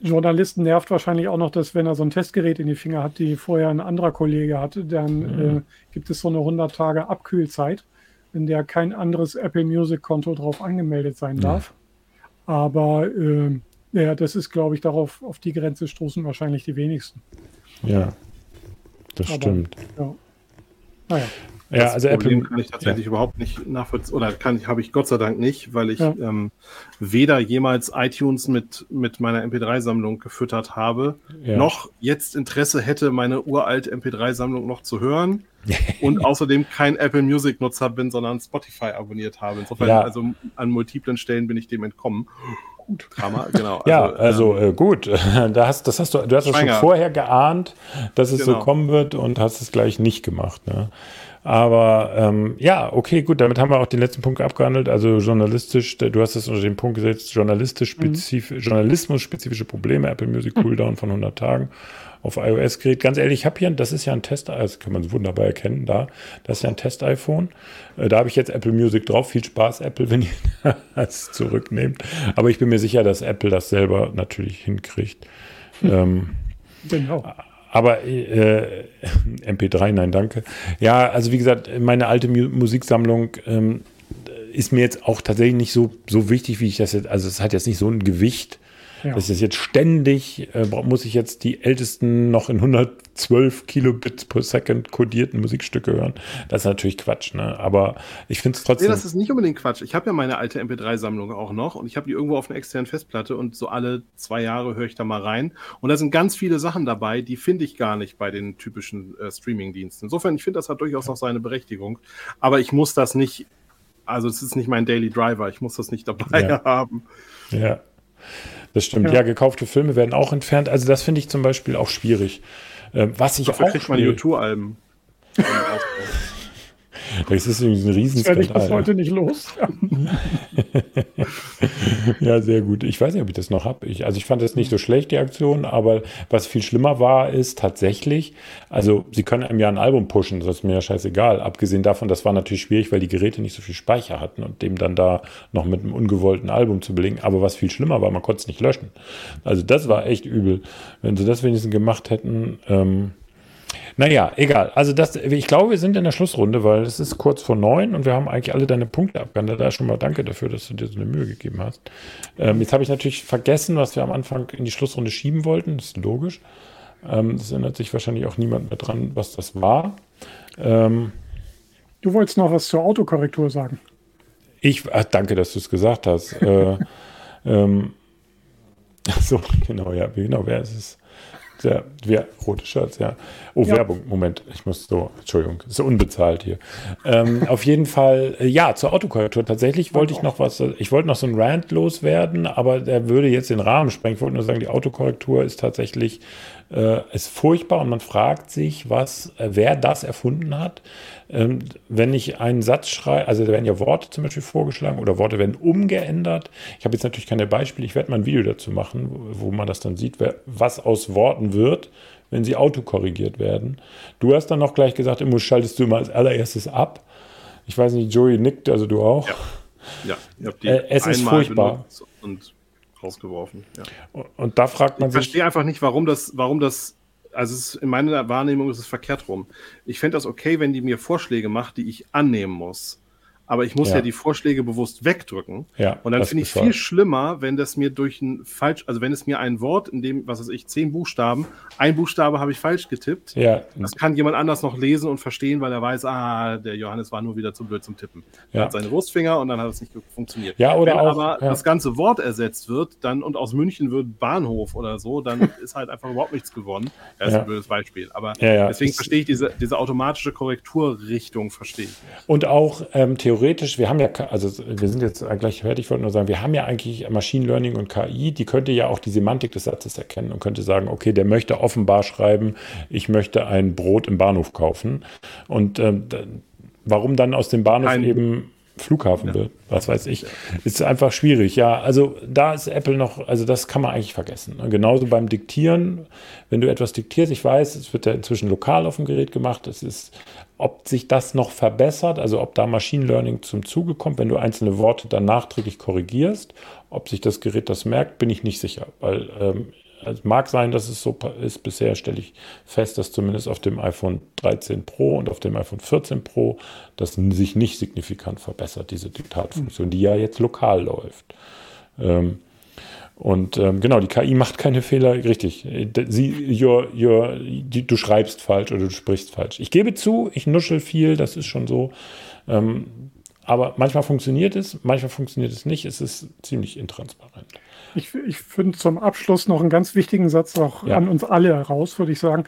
Journalisten nervt wahrscheinlich auch noch, dass wenn er so ein Testgerät in die Finger hat, die vorher ein anderer Kollege hatte, dann mhm. äh, gibt es so eine 100 Tage Abkühlzeit, in der kein anderes Apple Music Konto drauf angemeldet sein darf. Ja. Aber äh, ja, das ist, glaube ich, darauf, auf die Grenze stoßen wahrscheinlich die wenigsten. Ja, das Aber, stimmt. Ja. Naja. Ja, das also Problem Apple, kann ich tatsächlich ja. überhaupt nicht nachvollziehen, oder kann habe ich Gott sei Dank nicht, weil ich ja. ähm, weder jemals iTunes mit, mit meiner MP3-Sammlung gefüttert habe, ja. noch jetzt Interesse hätte, meine uralte MP3-Sammlung noch zu hören und außerdem kein Apple Music-Nutzer bin, sondern Spotify abonniert habe. Insofern, also an multiplen Stellen bin ich dem entkommen gut. Drama, genau. Also, ja, also ähm, äh, gut. Da hast, das hast du, du hast es schon vorher geahnt, dass es genau. so kommen wird und hast es gleich nicht gemacht. Ne? Aber ähm, ja, okay, gut, damit haben wir auch den letzten Punkt abgehandelt. Also journalistisch, du hast es unter den Punkt gesetzt, journalistisch spezif mhm. journalismus-spezifische Probleme, Apple Music Cooldown von 100 Tagen auf iOS-Gerät. Ganz ehrlich, ich habe hier, das ist ja ein Test, das kann man wunderbar erkennen, da, das ist ja ein Test-iPhone. Äh, da habe ich jetzt Apple Music drauf. Viel Spaß, Apple, wenn ihr das zurücknehmt. Aber ich bin mir sicher, dass Apple das selber natürlich hinkriegt. Hm. Ähm, genau. Aber äh, MP3, nein, danke. Ja, also wie gesagt, meine alte Mu Musiksammlung ähm, ist mir jetzt auch tatsächlich nicht so, so wichtig, wie ich das jetzt, also es hat jetzt nicht so ein Gewicht, ja. Das ist jetzt ständig, äh, muss ich jetzt die ältesten noch in 112 Kilobits per Second kodierten Musikstücke hören. Das ist natürlich Quatsch, ne? Aber ich finde es trotzdem. Nee, das ist nicht unbedingt Quatsch. Ich habe ja meine alte MP3-Sammlung auch noch und ich habe die irgendwo auf einer externen Festplatte und so alle zwei Jahre höre ich da mal rein. Und da sind ganz viele Sachen dabei, die finde ich gar nicht bei den typischen äh, Streaming-Diensten. Insofern, ich finde, das hat durchaus noch seine Berechtigung. Aber ich muss das nicht, also es ist nicht mein Daily Driver, ich muss das nicht dabei ja. haben. Ja. Das stimmt. Ja. ja, gekaufte Filme werden auch entfernt. Also das finde ich zum Beispiel auch schwierig. Äh, was ich Dafür auch kriegt man YouTube-Alben. Das ist irgendwie ein Riesenskandal. Werde ich das heute nicht los. ja, sehr gut. Ich weiß nicht, ob ich das noch habe. also ich fand das nicht so schlecht, die Aktion, aber was viel schlimmer war, ist tatsächlich, also sie können einem ja ein Album pushen, das ist mir ja scheißegal. Abgesehen davon, das war natürlich schwierig, weil die Geräte nicht so viel Speicher hatten und dem dann da noch mit einem ungewollten Album zu belegen. Aber was viel schlimmer war, man konnte es nicht löschen. Also das war echt übel. Wenn sie das wenigstens gemacht hätten, ähm, naja, egal. Also das, ich glaube, wir sind in der Schlussrunde, weil es ist kurz vor neun und wir haben eigentlich alle deine Punkte abgehandelt. Da schon mal danke dafür, dass du dir so eine Mühe gegeben hast. Ähm, jetzt habe ich natürlich vergessen, was wir am Anfang in die Schlussrunde schieben wollten. Das ist logisch. Ähm, das erinnert sich wahrscheinlich auch niemand mehr dran, was das war. Ähm, du wolltest noch was zur Autokorrektur sagen. Ich, ach, danke, dass du es gesagt hast. äh, ähm, so, genau, ja, genau, wer ist es? Der, wer, rote Shirts, ja. Oh, ja. Werbung, Moment, ich muss so, Entschuldigung, ist unbezahlt hier. Ähm, auf jeden Fall, äh, ja, zur Autokorrektur. Tatsächlich wollte ich noch was, ich wollte noch so ein Rant loswerden, aber der würde jetzt den Rahmen sprengen. Ich wollte nur sagen, die Autokorrektur ist tatsächlich äh, ist furchtbar und man fragt sich, was, äh, wer das erfunden hat. Ähm, wenn ich einen Satz schreibe, also da werden ja Worte zum Beispiel vorgeschlagen oder Worte werden umgeändert. Ich habe jetzt natürlich keine Beispiele, ich werde mal ein Video dazu machen, wo, wo man das dann sieht, wer, was aus Worten wird, wenn sie autokorrigiert werden. Du hast dann noch gleich gesagt, immer schaltest du immer als allererstes ab. Ich weiß nicht, Joey nickt, also du auch. Ja, ja ich habe die äh, es ist furchtbar. Und rausgeworfen. Ja. Und da fragt man ich sich. Ich verstehe einfach nicht, warum das, warum das, also ist, in meiner Wahrnehmung ist es verkehrt rum. Ich fände das okay, wenn die mir Vorschläge macht, die ich annehmen muss aber ich muss ja. ja, die Vorschläge bewusst wegdrücken. Ja, und dann finde ich viel schlimmer, wenn das mir durch ein falsch, also wenn es mir ein Wort, in dem, was weiß ich, zehn Buchstaben, ein Buchstabe habe ich falsch getippt. Ja. Das kann jemand anders noch lesen und verstehen, weil er weiß, ah, der Johannes war nur wieder zu blöd zum Tippen. Ja. Er hat seine Wurstfinger und dann hat es nicht funktioniert. Ja, oder wenn auch, aber ja. das ganze Wort ersetzt wird, dann und aus München wird Bahnhof oder so, dann ist halt einfach überhaupt nichts gewonnen. Das ist ein blödes Beispiel. Aber deswegen verstehe ich diese, diese automatische Korrekturrichtung, verstehe ich. Und auch ähm, theoretisch, wir haben ja also wir sind jetzt gleich fertig, ich wollte nur sagen, wir haben ja eigentlich Machine Learning und KI, die könnte ja auch die Semantik des Satzes erkennen und könnte sagen, okay, der möchte offenbar schreiben, ich möchte ein Brot im Bahnhof kaufen. Und ähm, warum dann aus dem Bahnhof ein eben Flughafen ja. wird, was weiß ich. Ist einfach schwierig. Ja, also da ist Apple noch, also das kann man eigentlich vergessen. genauso beim Diktieren, wenn du etwas diktierst, ich weiß, es wird ja inzwischen lokal auf dem Gerät gemacht, es ist, ob sich das noch verbessert, also ob da Machine Learning zum Zuge kommt, wenn du einzelne Worte dann nachträglich korrigierst, ob sich das Gerät das merkt, bin ich nicht sicher, weil ähm, es mag sein, dass es so ist. Bisher stelle ich fest, dass zumindest auf dem iPhone 13 Pro und auf dem iPhone 14 Pro das sich nicht signifikant verbessert, diese Diktatfunktion, die ja jetzt lokal läuft. Ähm, und ähm, genau, die KI macht keine Fehler, richtig. Sie, your, your, die, du schreibst falsch oder du sprichst falsch. Ich gebe zu, ich nuschel viel, das ist schon so. Ähm, aber manchmal funktioniert es, manchmal funktioniert es nicht. Es ist ziemlich intransparent. Ich, ich finde zum Abschluss noch einen ganz wichtigen Satz auch ja. an uns alle heraus, würde ich sagen.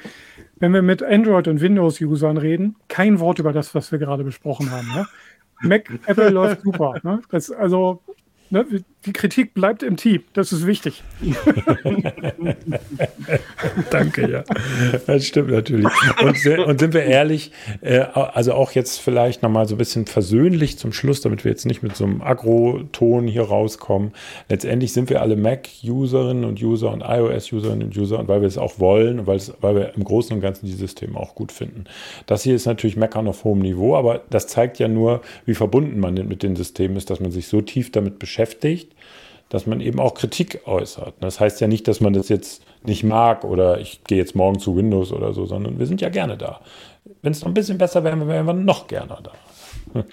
Wenn wir mit Android- und Windows-Usern reden, kein Wort über das, was wir gerade besprochen haben. Ne? Mac, Apple läuft super. Ne? Das, also, ne? Die Kritik bleibt im Team. Das ist wichtig. Danke, ja. Das stimmt natürlich. Und, und sind wir ehrlich, äh, also auch jetzt vielleicht nochmal so ein bisschen versöhnlich zum Schluss, damit wir jetzt nicht mit so einem Agro-Ton hier rauskommen. Letztendlich sind wir alle Mac-Userinnen und User und iOS-Userinnen und User und weil wir es auch wollen und weil, weil wir im Großen und Ganzen die Systeme auch gut finden. Das hier ist natürlich Meckern auf hohem Niveau, aber das zeigt ja nur, wie verbunden man mit den Systemen ist, dass man sich so tief damit beschäftigt, dass man eben auch Kritik äußert. Das heißt ja nicht, dass man das jetzt nicht mag oder ich gehe jetzt morgen zu Windows oder so, sondern wir sind ja gerne da. Wenn es noch ein bisschen besser wäre, wären wir noch gerne da.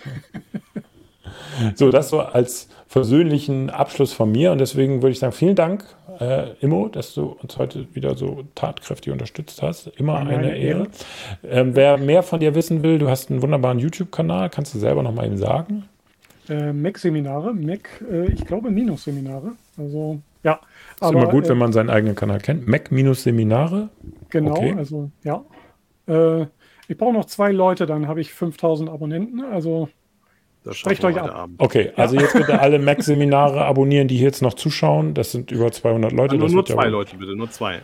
so, das so als versöhnlichen Abschluss von mir und deswegen würde ich sagen, vielen Dank, äh, Immo, dass du uns heute wieder so tatkräftig unterstützt hast. Immer eine, eine Ehre. Ähm, wer mehr von dir wissen will, du hast einen wunderbaren YouTube-Kanal, kannst du selber noch mal eben sagen? Äh, Mac-Seminare, Mac, äh, ich glaube Minus-Seminare. Also, ja. Ist aber, immer gut, äh, wenn man seinen eigenen Kanal kennt. Mac-Seminare? Genau, okay. also, ja. Äh, ich brauche noch zwei Leute, dann habe ich 5000 Abonnenten. Also, das Sprecht euch ab. Abend. Okay, also jetzt bitte alle Mac-Seminare abonnieren, die hier jetzt noch zuschauen. Das sind über 200 Leute. nur, nur zwei ja Leute, bitte, nur zwei.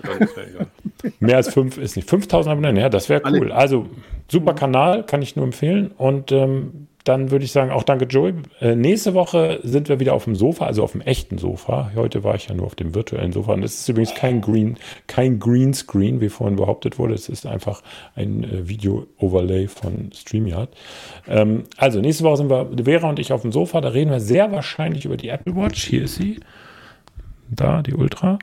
Mehr als fünf ist nicht. 5000 Abonnenten, ja, das wäre cool. Also, super Kanal, kann ich nur empfehlen. Und ähm, dann würde ich sagen, auch danke Joey. Äh, nächste Woche sind wir wieder auf dem Sofa, also auf dem echten Sofa. Heute war ich ja nur auf dem virtuellen Sofa. Und es ist übrigens kein Green, kein Greenscreen, wie vorhin behauptet wurde. Es ist einfach ein äh, Video-Overlay von StreamYard. Ähm, also nächste Woche sind wir, Vera und ich auf dem Sofa. Da reden wir sehr wahrscheinlich über die Apple Watch. Hier ist sie. Da, die Ultra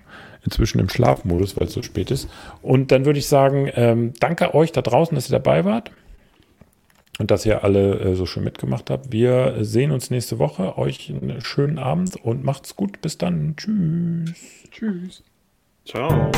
inzwischen im Schlafmodus, weil es so spät ist. Und dann würde ich sagen, ähm, danke euch da draußen, dass ihr dabei wart und dass ihr alle äh, so schön mitgemacht habt. Wir sehen uns nächste Woche. Euch einen schönen Abend und macht's gut. Bis dann. Tschüss. Tschüss. Ciao.